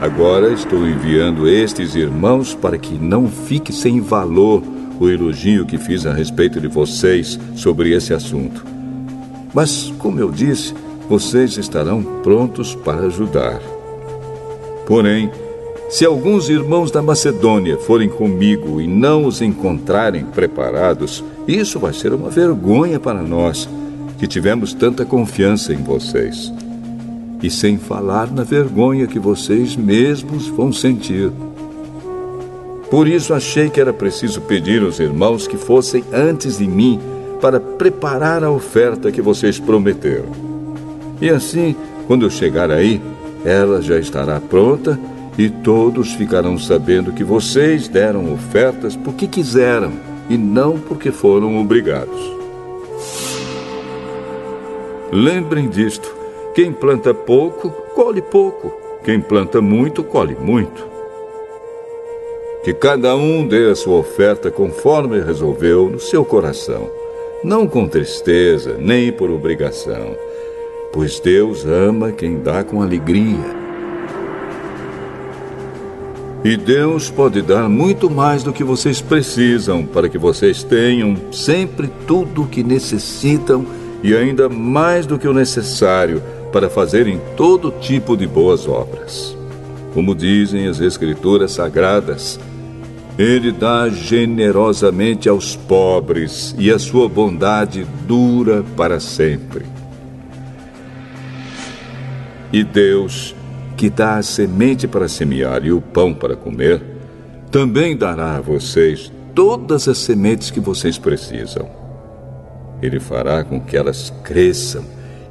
S1: Agora estou enviando estes irmãos para que não fique sem valor o elogio que fiz a respeito de vocês sobre esse assunto. Mas, como eu disse, vocês estarão prontos para ajudar. Porém, se alguns irmãos da Macedônia forem comigo e não os encontrarem preparados, isso vai ser uma vergonha para nós, que tivemos tanta confiança em vocês. E sem falar na vergonha que vocês mesmos vão sentir. Por isso achei que era preciso pedir aos irmãos que fossem antes de mim para preparar a oferta que vocês prometeram. E assim, quando eu chegar aí, ela já estará pronta e todos ficarão sabendo que vocês deram ofertas porque quiseram e não porque foram obrigados. Lembrem disto: quem planta pouco, colhe pouco. Quem planta muito, colhe muito. Que cada um dê a sua oferta conforme resolveu no seu coração, não com tristeza, nem por obrigação, pois Deus ama quem dá com alegria. E Deus pode dar muito mais do que vocês precisam para que vocês tenham sempre tudo o que necessitam e ainda mais do que o necessário para fazerem todo tipo de boas obras. Como dizem as Escrituras Sagradas, Ele dá generosamente aos pobres e a sua bondade dura para sempre. E Deus, que dá a semente para semear e o pão para comer, também dará a vocês todas as sementes que vocês precisam. Ele fará com que elas cresçam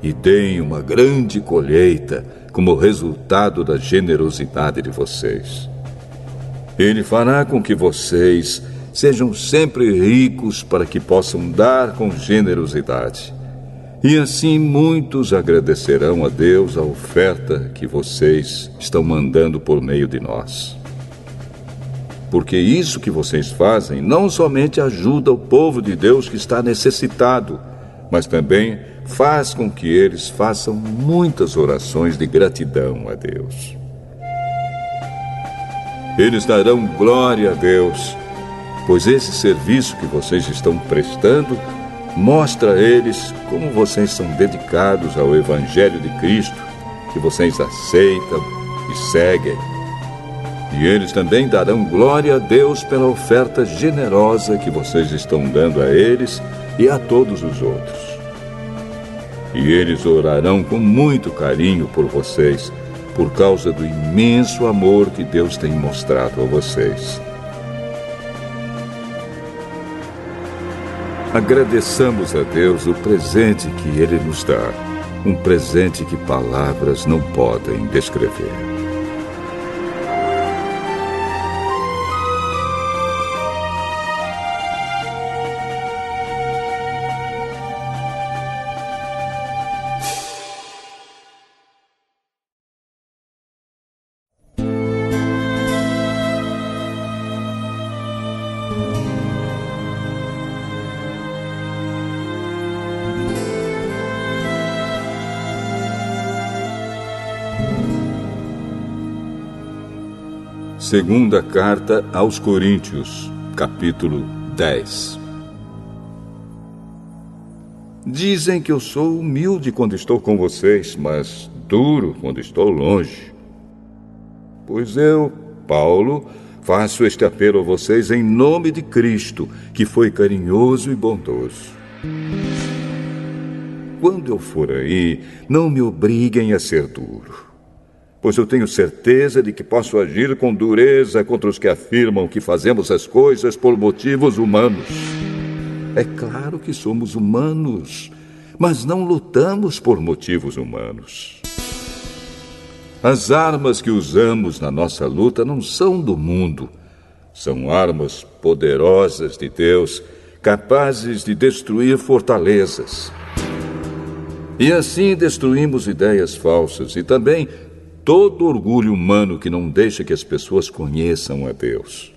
S1: e deem uma grande colheita como resultado da generosidade de vocês. Ele fará com que vocês sejam sempre ricos para que possam dar com generosidade. E assim muitos agradecerão a Deus a oferta que vocês estão mandando por meio de nós. Porque isso que vocês fazem não somente ajuda o povo de Deus que está necessitado, mas também faz com que eles façam muitas orações de gratidão a Deus. Eles darão glória a Deus, pois esse serviço que vocês estão prestando Mostra a eles como vocês são dedicados ao Evangelho de Cristo, que vocês aceitam e seguem. E eles também darão glória a Deus pela oferta generosa que vocês estão dando a eles e a todos os outros. E eles orarão com muito carinho por vocês, por causa do imenso amor que Deus tem mostrado a vocês. Agradeçamos a Deus o presente que Ele nos dá, um presente que palavras não podem descrever. Segunda carta aos Coríntios, capítulo 10. Dizem que eu sou humilde quando estou com vocês, mas duro quando estou longe. Pois eu, Paulo, faço este apelo a vocês em nome de Cristo, que foi carinhoso e bondoso. Quando eu for aí, não me obriguem a ser duro pois eu tenho certeza de que posso agir com dureza contra os que afirmam que fazemos as coisas por motivos humanos. É claro que somos humanos, mas não lutamos por motivos humanos. As armas que usamos na nossa luta não são do mundo, são armas poderosas de Deus, capazes de destruir fortalezas. E assim destruímos ideias falsas e também todo orgulho humano que não deixa que as pessoas conheçam a Deus.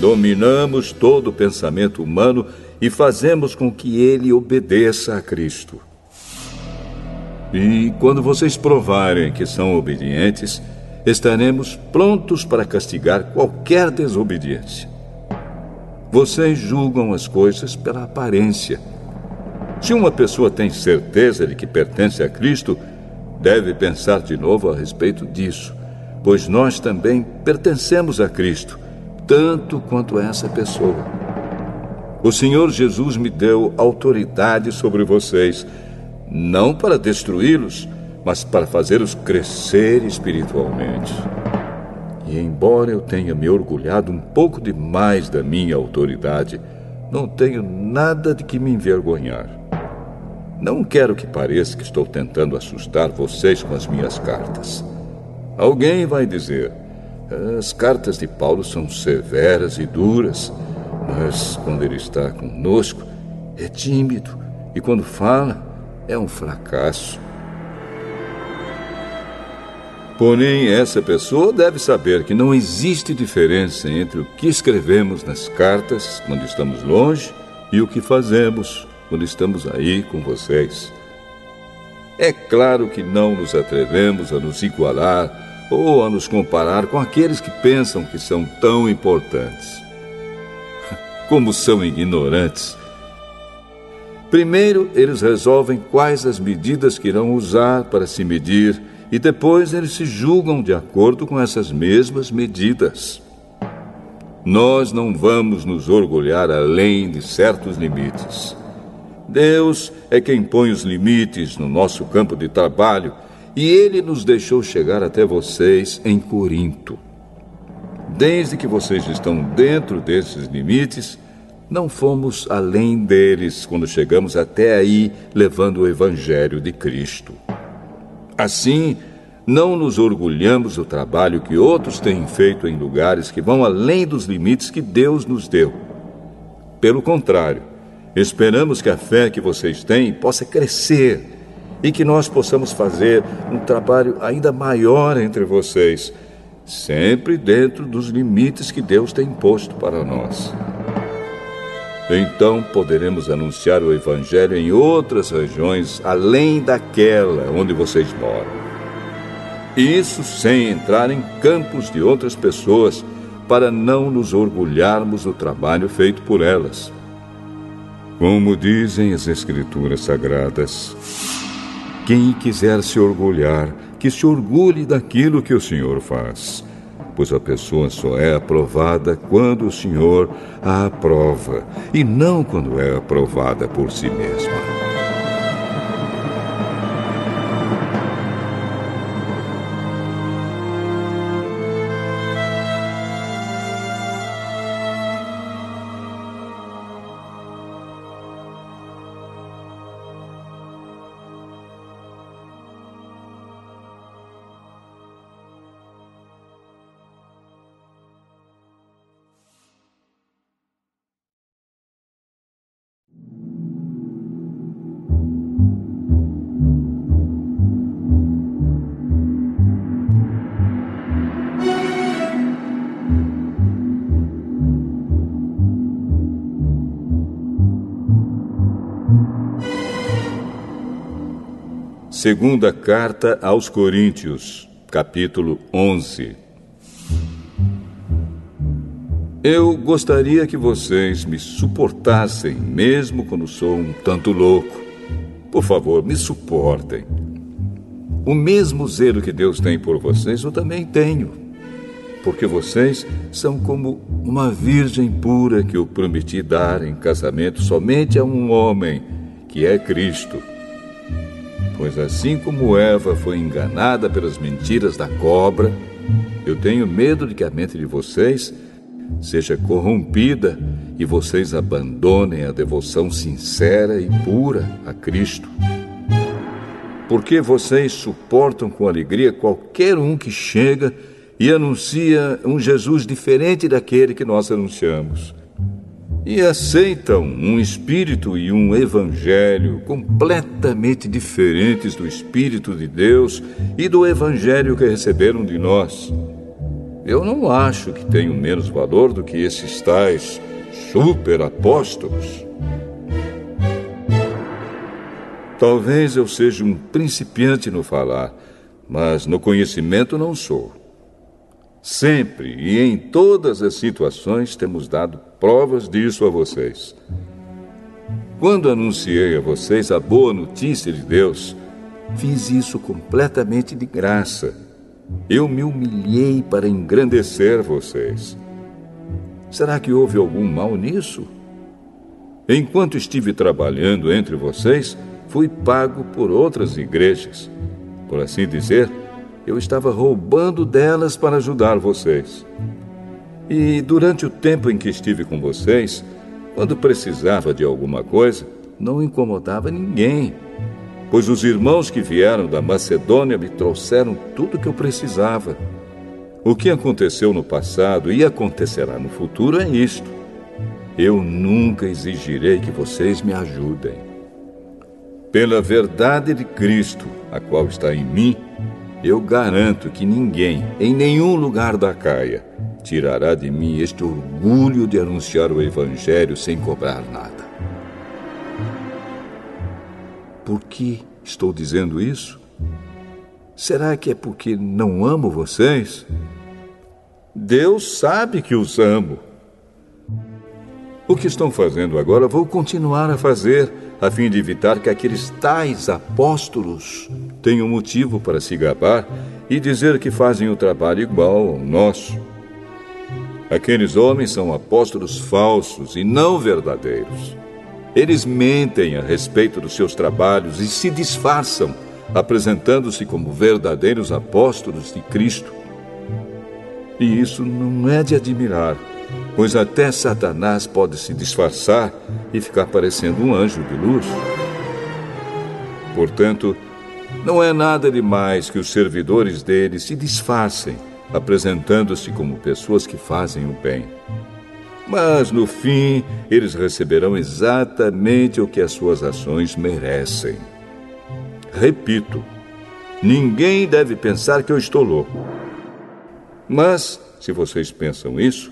S1: Dominamos todo o pensamento humano e fazemos com que ele obedeça a Cristo. E quando vocês provarem que são obedientes, estaremos prontos para castigar qualquer desobediência. Vocês julgam as coisas pela aparência. Se uma pessoa tem certeza de que pertence a Cristo, deve pensar de novo a respeito disso, pois nós também pertencemos a Cristo, tanto quanto essa pessoa. O Senhor Jesus me deu autoridade sobre vocês, não para destruí-los, mas para fazê-los crescer espiritualmente. E embora eu tenha me orgulhado um pouco demais da minha autoridade, não tenho nada de que me envergonhar. Não quero que pareça que estou tentando assustar vocês com as minhas cartas. Alguém vai dizer: as cartas de Paulo são severas e duras, mas quando ele está conosco, é tímido e quando fala, é um fracasso. Porém, essa pessoa deve saber que não existe diferença entre o que escrevemos nas cartas quando estamos longe e o que fazemos quando estamos aí com vocês. É claro que não nos atrevemos a nos igualar ou a nos comparar com aqueles que pensam que são tão importantes. Como são ignorantes. Primeiro, eles resolvem quais as medidas que irão usar para se medir e depois eles se julgam de acordo com essas mesmas medidas. Nós não vamos nos orgulhar além de certos limites. Deus é quem põe os limites no nosso campo de trabalho e ele nos deixou chegar até vocês em Corinto. Desde que vocês estão dentro desses limites, não fomos além deles quando chegamos até aí levando o Evangelho de Cristo. Assim, não nos orgulhamos do trabalho que outros têm feito em lugares que vão além dos limites que Deus nos deu. Pelo contrário, esperamos que a fé que vocês têm possa crescer e que nós possamos fazer um trabalho ainda maior entre vocês, sempre dentro dos limites que Deus tem imposto para nós. Então poderemos anunciar o Evangelho em outras regiões além daquela onde vocês moram. Isso sem entrar em campos de outras pessoas, para não nos orgulharmos do trabalho feito por elas. Como dizem as Escrituras Sagradas, quem quiser se orgulhar, que se orgulhe daquilo que o Senhor faz, pois a pessoa só é aprovada quando o Senhor a aprova e não quando é aprovada por si mesma. Segunda carta aos Coríntios, capítulo 11. Eu gostaria que vocês me suportassem, mesmo quando sou um tanto louco. Por favor, me suportem. O mesmo zelo que Deus tem por vocês, eu também tenho. Porque vocês são como uma virgem pura que eu prometi dar em casamento somente a um homem, que é Cristo. Pois assim como Eva foi enganada pelas mentiras da cobra, eu tenho medo de que a mente de vocês seja corrompida e vocês abandonem a devoção sincera e pura a Cristo. Porque vocês suportam com alegria qualquer um que chega e anuncia um Jesus diferente daquele que nós anunciamos e aceitam um espírito e um evangelho completamente diferentes do espírito de Deus e do evangelho que receberam de nós. Eu não acho que tenham menos valor do que esses tais super apóstolos. Talvez eu seja um principiante no falar, mas no conhecimento não sou. Sempre e em todas as situações temos dado provas disso a vocês. Quando anunciei a vocês a boa notícia de Deus, fiz isso completamente de graça. Eu me humilhei para engrandecer vocês. Será que houve algum mal nisso? Enquanto estive trabalhando entre vocês, fui pago por outras igrejas. Por assim dizer, eu estava roubando delas para ajudar vocês. E durante o tempo em que estive com vocês, quando precisava de alguma coisa, não incomodava ninguém, pois os irmãos que vieram da Macedônia me trouxeram tudo o que eu precisava. O que aconteceu no passado e acontecerá no futuro é isto. Eu nunca exigirei que vocês me ajudem. Pela verdade de Cristo, a qual está em mim, eu garanto que ninguém, em nenhum lugar da Caia, tirará de mim este orgulho de anunciar o Evangelho sem cobrar nada. Por que estou dizendo isso? Será que é porque não amo vocês? Deus sabe que os amo. O que estão fazendo agora vou continuar a fazer, a fim de evitar que aqueles tais apóstolos tenham motivo para se gabar e dizer que fazem o trabalho igual ao nosso. Aqueles homens são apóstolos falsos e não verdadeiros. Eles mentem a respeito dos seus trabalhos e se disfarçam, apresentando-se como verdadeiros apóstolos de Cristo. E isso não é de admirar pois até Satanás pode se disfarçar e ficar parecendo um anjo de luz. Portanto, não é nada demais que os servidores dele se disfarcem, apresentando-se como pessoas que fazem o bem. Mas, no fim, eles receberão exatamente o que as suas ações merecem. Repito, ninguém deve pensar que eu estou louco. Mas, se vocês pensam isso,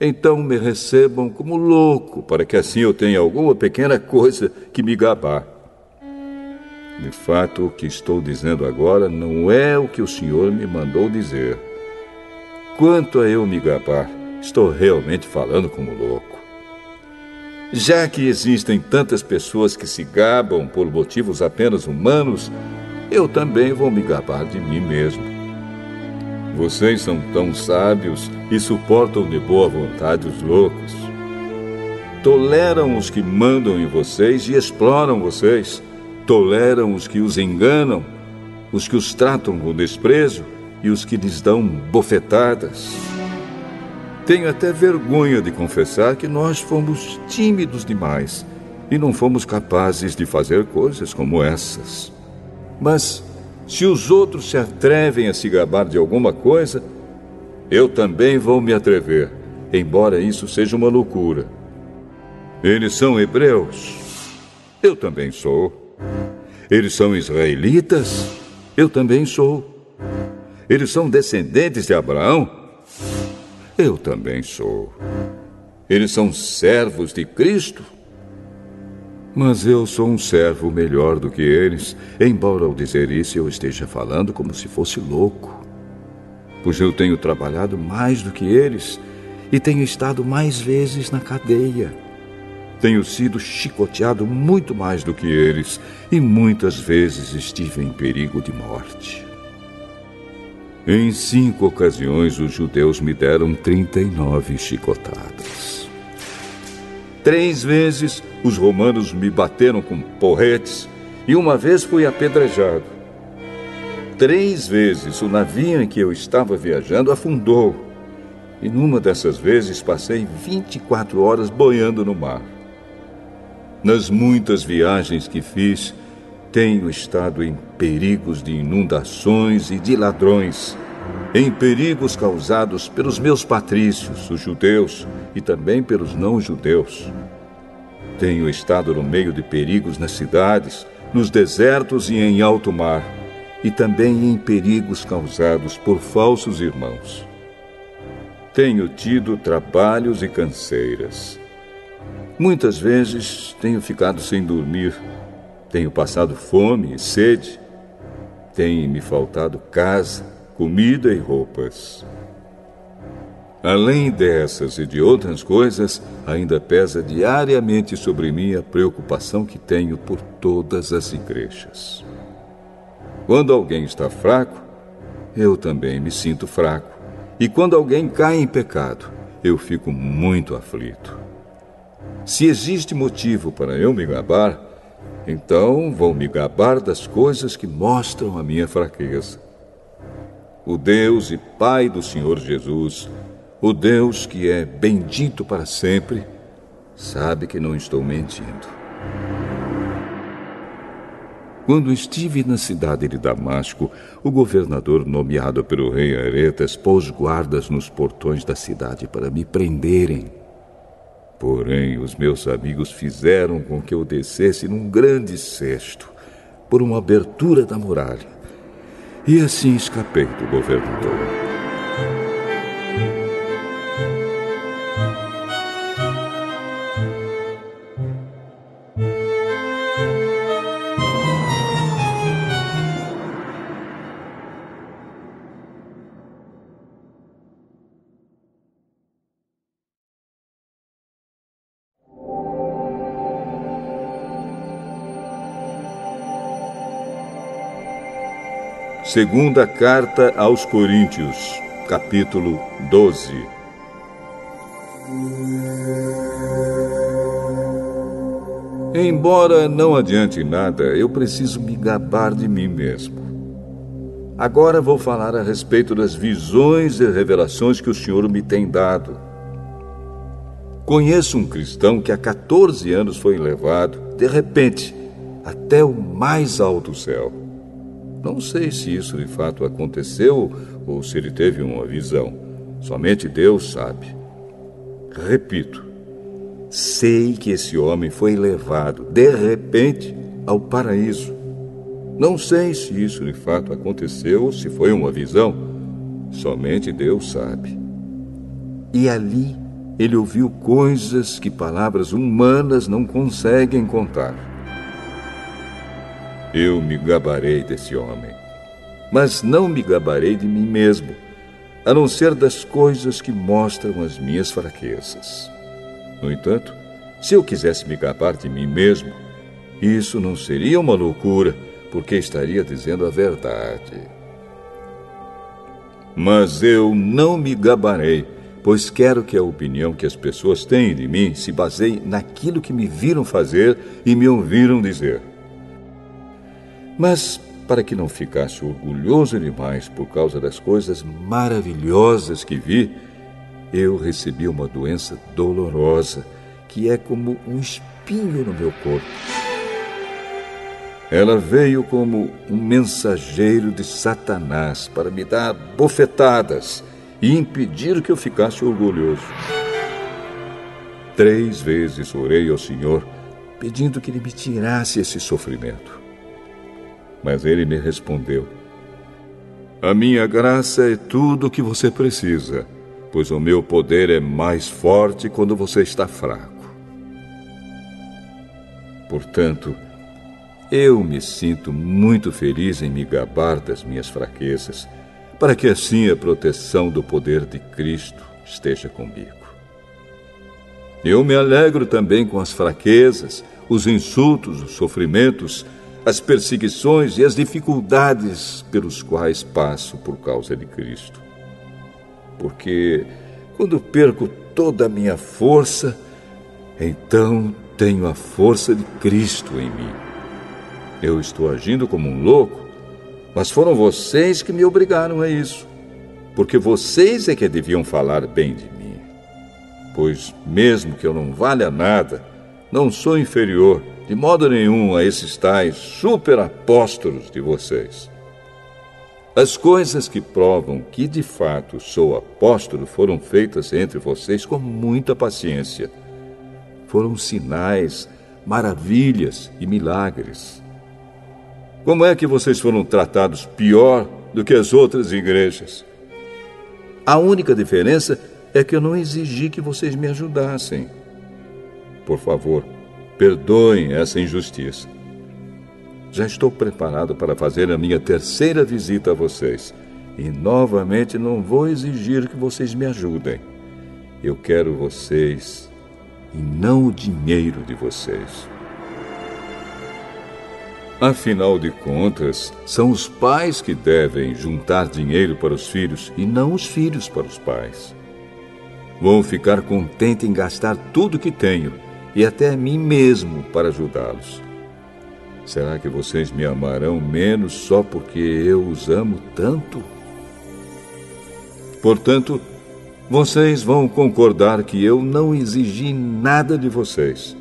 S1: então me recebam como louco, para que assim eu tenha alguma pequena coisa que me gabar. De fato, o que estou dizendo agora não é o que o Senhor me mandou dizer. Quanto a eu me gabar, estou realmente falando como louco. Já que existem tantas pessoas que se gabam por motivos apenas humanos, eu também vou me gabar de mim mesmo. Vocês são tão sábios e suportam de boa vontade os loucos. Toleram os que mandam em vocês e exploram vocês. Toleram os que os enganam, os que os tratam com desprezo e os que lhes dão bofetadas. Tenho até vergonha de confessar que nós fomos tímidos demais e não fomos capazes de fazer coisas como essas. Mas se os outros se atrevem a se gabar de alguma coisa, eu também vou me atrever, embora isso seja uma loucura. Eles são hebreus, eu também sou. Eles são israelitas, eu também sou. Eles são descendentes de Abraão, eu também sou. Eles são servos de Cristo, mas eu sou um servo melhor do que eles, embora ao dizer isso eu esteja falando como se fosse louco. Pois eu tenho trabalhado mais do que eles e tenho estado mais vezes na cadeia. Tenho sido chicoteado muito mais do que eles e muitas vezes estive em perigo de morte. Em cinco ocasiões, os judeus me deram 39 chicotadas. Três vezes os romanos me bateram com porretes e uma vez fui apedrejado. Três vezes o navio em que eu estava viajando afundou. E numa dessas vezes passei 24 horas boiando no mar. Nas muitas viagens que fiz, tenho estado em perigos de inundações e de ladrões, em perigos causados pelos meus patrícios, os judeus, e também pelos não-judeus. Tenho estado no meio de perigos nas cidades, nos desertos e em alto mar, e também em perigos causados por falsos irmãos. Tenho tido trabalhos e canseiras. Muitas vezes tenho ficado sem dormir, tenho passado fome e sede, tem me faltado casa, comida e roupas. Além dessas e de outras coisas, ainda pesa diariamente sobre mim a preocupação que tenho por todas as igrejas. Quando alguém está fraco, eu também me sinto fraco. E quando alguém cai em pecado, eu fico muito aflito. Se existe motivo para eu me gabar, então vou me gabar das coisas que mostram a minha fraqueza. O Deus e Pai do Senhor Jesus o Deus que é bendito para sempre sabe que não estou mentindo. Quando estive na cidade de Damasco, o governador nomeado pelo rei Aretas pôs guardas nos portões da cidade para me prenderem. Porém, os meus amigos fizeram com que eu descesse num grande cesto por uma abertura da muralha. E assim escapei do governador. Segunda carta aos Coríntios, capítulo 12. Embora não adiante nada, eu preciso me gabar de mim mesmo. Agora vou falar a respeito das visões e revelações que o Senhor me tem dado. Conheço um cristão que há 14 anos foi levado, de repente, até o mais alto céu. Não sei se isso de fato aconteceu ou se ele teve uma visão. Somente Deus sabe. Repito, sei que esse homem foi levado de repente ao paraíso. Não sei se isso de fato aconteceu ou se foi uma visão. Somente Deus sabe. E ali ele ouviu coisas que palavras humanas não conseguem contar. Eu me gabarei desse homem, mas não me gabarei de mim mesmo, a não ser das coisas que mostram as minhas fraquezas. No entanto, se eu quisesse me gabar de mim mesmo, isso não seria uma loucura, porque estaria dizendo a verdade. Mas eu não me gabarei, pois quero que a opinião que as pessoas têm de mim se baseie naquilo que me viram fazer e me ouviram dizer. Mas, para que não ficasse orgulhoso demais por causa das coisas maravilhosas que vi, eu recebi uma doença dolorosa, que é como um espinho no meu corpo. Ela veio como um mensageiro de Satanás para me dar bofetadas e impedir que eu ficasse orgulhoso. Três vezes orei ao Senhor pedindo que Ele me tirasse esse sofrimento. Mas ele me respondeu: A minha graça é tudo o que você precisa, pois o meu poder é mais forte quando você está fraco. Portanto, eu me sinto muito feliz em me gabar das minhas fraquezas, para que assim a proteção do poder de Cristo esteja comigo. Eu me alegro também com as fraquezas, os insultos, os sofrimentos, as perseguições e as dificuldades pelos quais passo por causa de Cristo. Porque quando perco toda a minha força, então tenho a força de Cristo em mim. Eu estou agindo como um louco, mas foram vocês que me obrigaram a isso. Porque vocês é que deviam falar bem de mim. Pois, mesmo que eu não valha nada, não sou inferior de modo nenhum a esses tais superapóstolos de vocês. As coisas que provam que de fato sou apóstolo foram feitas entre vocês com muita paciência. Foram sinais, maravilhas e milagres. Como é que vocês foram tratados pior do que as outras igrejas? A única diferença é que eu não exigi que vocês me ajudassem. Por favor, Perdoem essa injustiça. Já estou preparado para fazer a minha terceira visita a vocês. E novamente não vou exigir que vocês me ajudem. Eu quero vocês e não o dinheiro de vocês. Afinal de contas, são os pais que devem juntar dinheiro para os filhos e não os filhos para os pais. Vou ficar contente em gastar tudo que tenho e até a mim mesmo para ajudá-los. Será que vocês me amarão menos só porque eu os amo tanto? Portanto, vocês vão concordar que eu não exigi nada de vocês.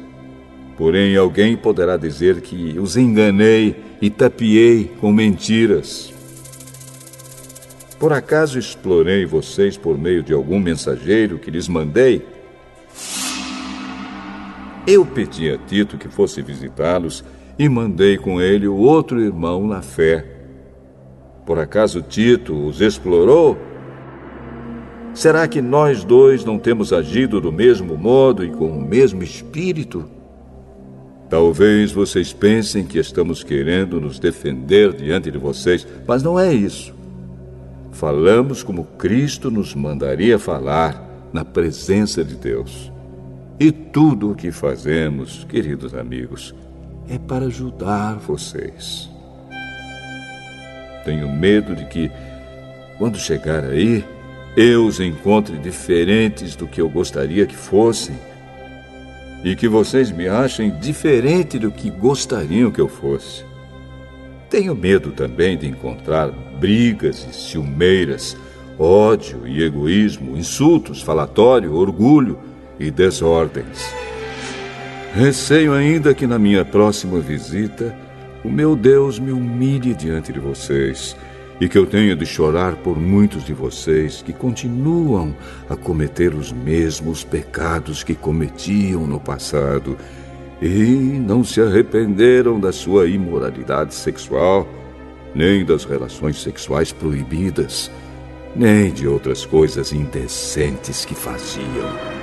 S1: Porém, alguém poderá dizer que os enganei e tapiei com mentiras. Por acaso explorei vocês por meio de algum mensageiro que lhes mandei? Eu pedi a Tito que fosse visitá-los e mandei com ele o outro irmão na fé. Por acaso Tito os explorou? Será que nós dois não temos agido do mesmo modo e com o mesmo espírito? Talvez vocês pensem que estamos querendo nos defender diante de vocês, mas não é isso. Falamos como Cristo nos mandaria falar na presença de Deus. E tudo o que fazemos, queridos amigos, é para ajudar vocês. tenho medo de que, quando chegar aí, eu os encontre diferentes do que eu gostaria que fossem e que vocês me achem diferente do que gostariam que eu fosse. Tenho medo também de encontrar brigas e ciumeiras, ódio e egoísmo, insultos, falatório, orgulho e desordens. Receio ainda que na minha próxima visita o meu Deus me humilhe diante de vocês e que eu tenha de chorar por muitos de vocês que continuam a cometer os mesmos pecados que cometiam no passado e não se arrependeram da sua imoralidade sexual, nem das relações sexuais proibidas, nem de outras coisas indecentes que faziam.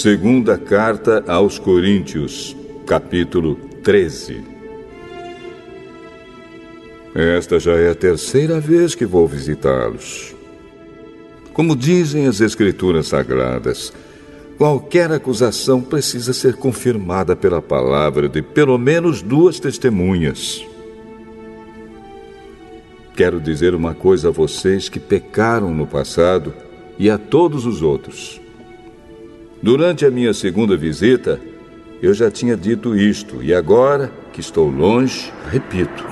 S1: Segunda carta aos Coríntios, capítulo 13. Esta já é a terceira vez que vou visitá-los. Como dizem as Escrituras Sagradas, qualquer acusação precisa ser confirmada pela palavra de pelo menos duas testemunhas. Quero dizer uma coisa a vocês que pecaram no passado e a todos os outros. Durante a minha segunda visita, eu já tinha dito isto, e agora que estou longe, repito.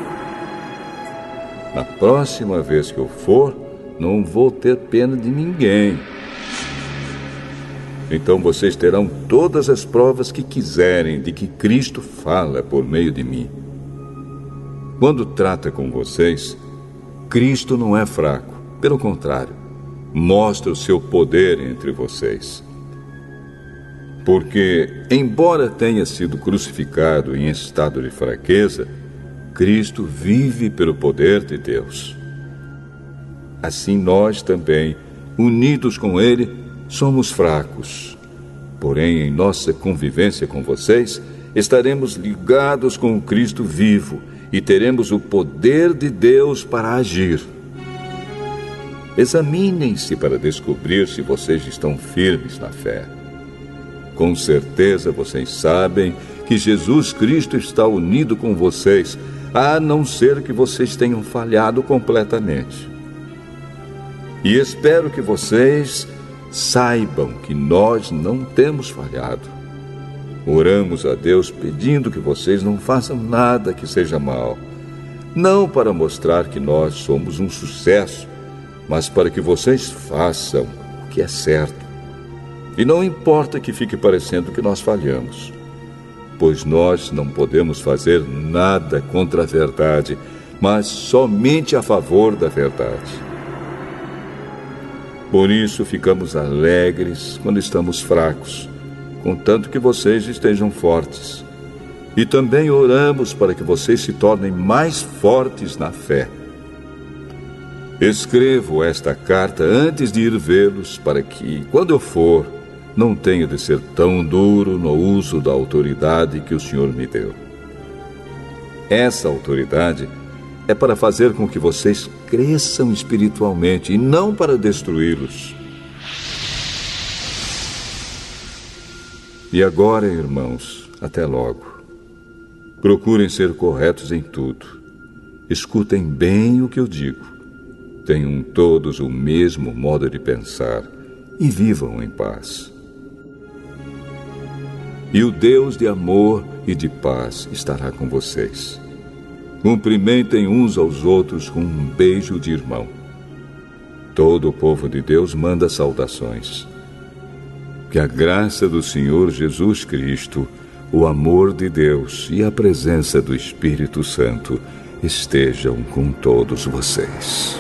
S1: Na próxima vez que eu for, não vou ter pena de ninguém. Então vocês terão todas as provas que quiserem de que Cristo fala por meio de mim. Quando trata com vocês, Cristo não é fraco, pelo contrário, mostra o seu poder entre vocês. Porque, embora tenha sido crucificado em estado de fraqueza, Cristo vive pelo poder de Deus. Assim nós também, unidos com Ele, somos fracos. Porém, em nossa convivência com vocês, estaremos ligados com o Cristo vivo e teremos o poder de Deus para agir. Examinem-se para descobrir se vocês estão firmes na fé. Com certeza vocês sabem que Jesus Cristo está unido com vocês, a não ser que vocês tenham falhado completamente. E espero que vocês saibam que nós não temos falhado. Oramos a Deus pedindo que vocês não façam nada que seja mal. Não para mostrar que nós somos um sucesso, mas para que vocês façam o que é certo e não importa que fique parecendo que nós falhamos, pois nós não podemos fazer nada contra a verdade, mas somente a favor da verdade. Por isso ficamos alegres quando estamos fracos, contanto que vocês estejam fortes. E também oramos para que vocês se tornem mais fortes na fé. Escrevo esta carta antes de ir vê-los, para que, quando eu for, não tenho de ser tão duro no uso da autoridade que o Senhor me deu. Essa autoridade é para fazer com que vocês cresçam espiritualmente e não para destruí-los. E agora, irmãos, até logo. Procurem ser corretos em tudo. Escutem bem o que eu digo. Tenham todos o mesmo modo de pensar e vivam em paz. E o Deus de amor e de paz estará com vocês. Cumprimentem uns aos outros com um beijo de irmão. Todo o povo de Deus manda saudações. Que a graça do Senhor Jesus Cristo, o amor de Deus e a presença do Espírito Santo estejam com todos vocês.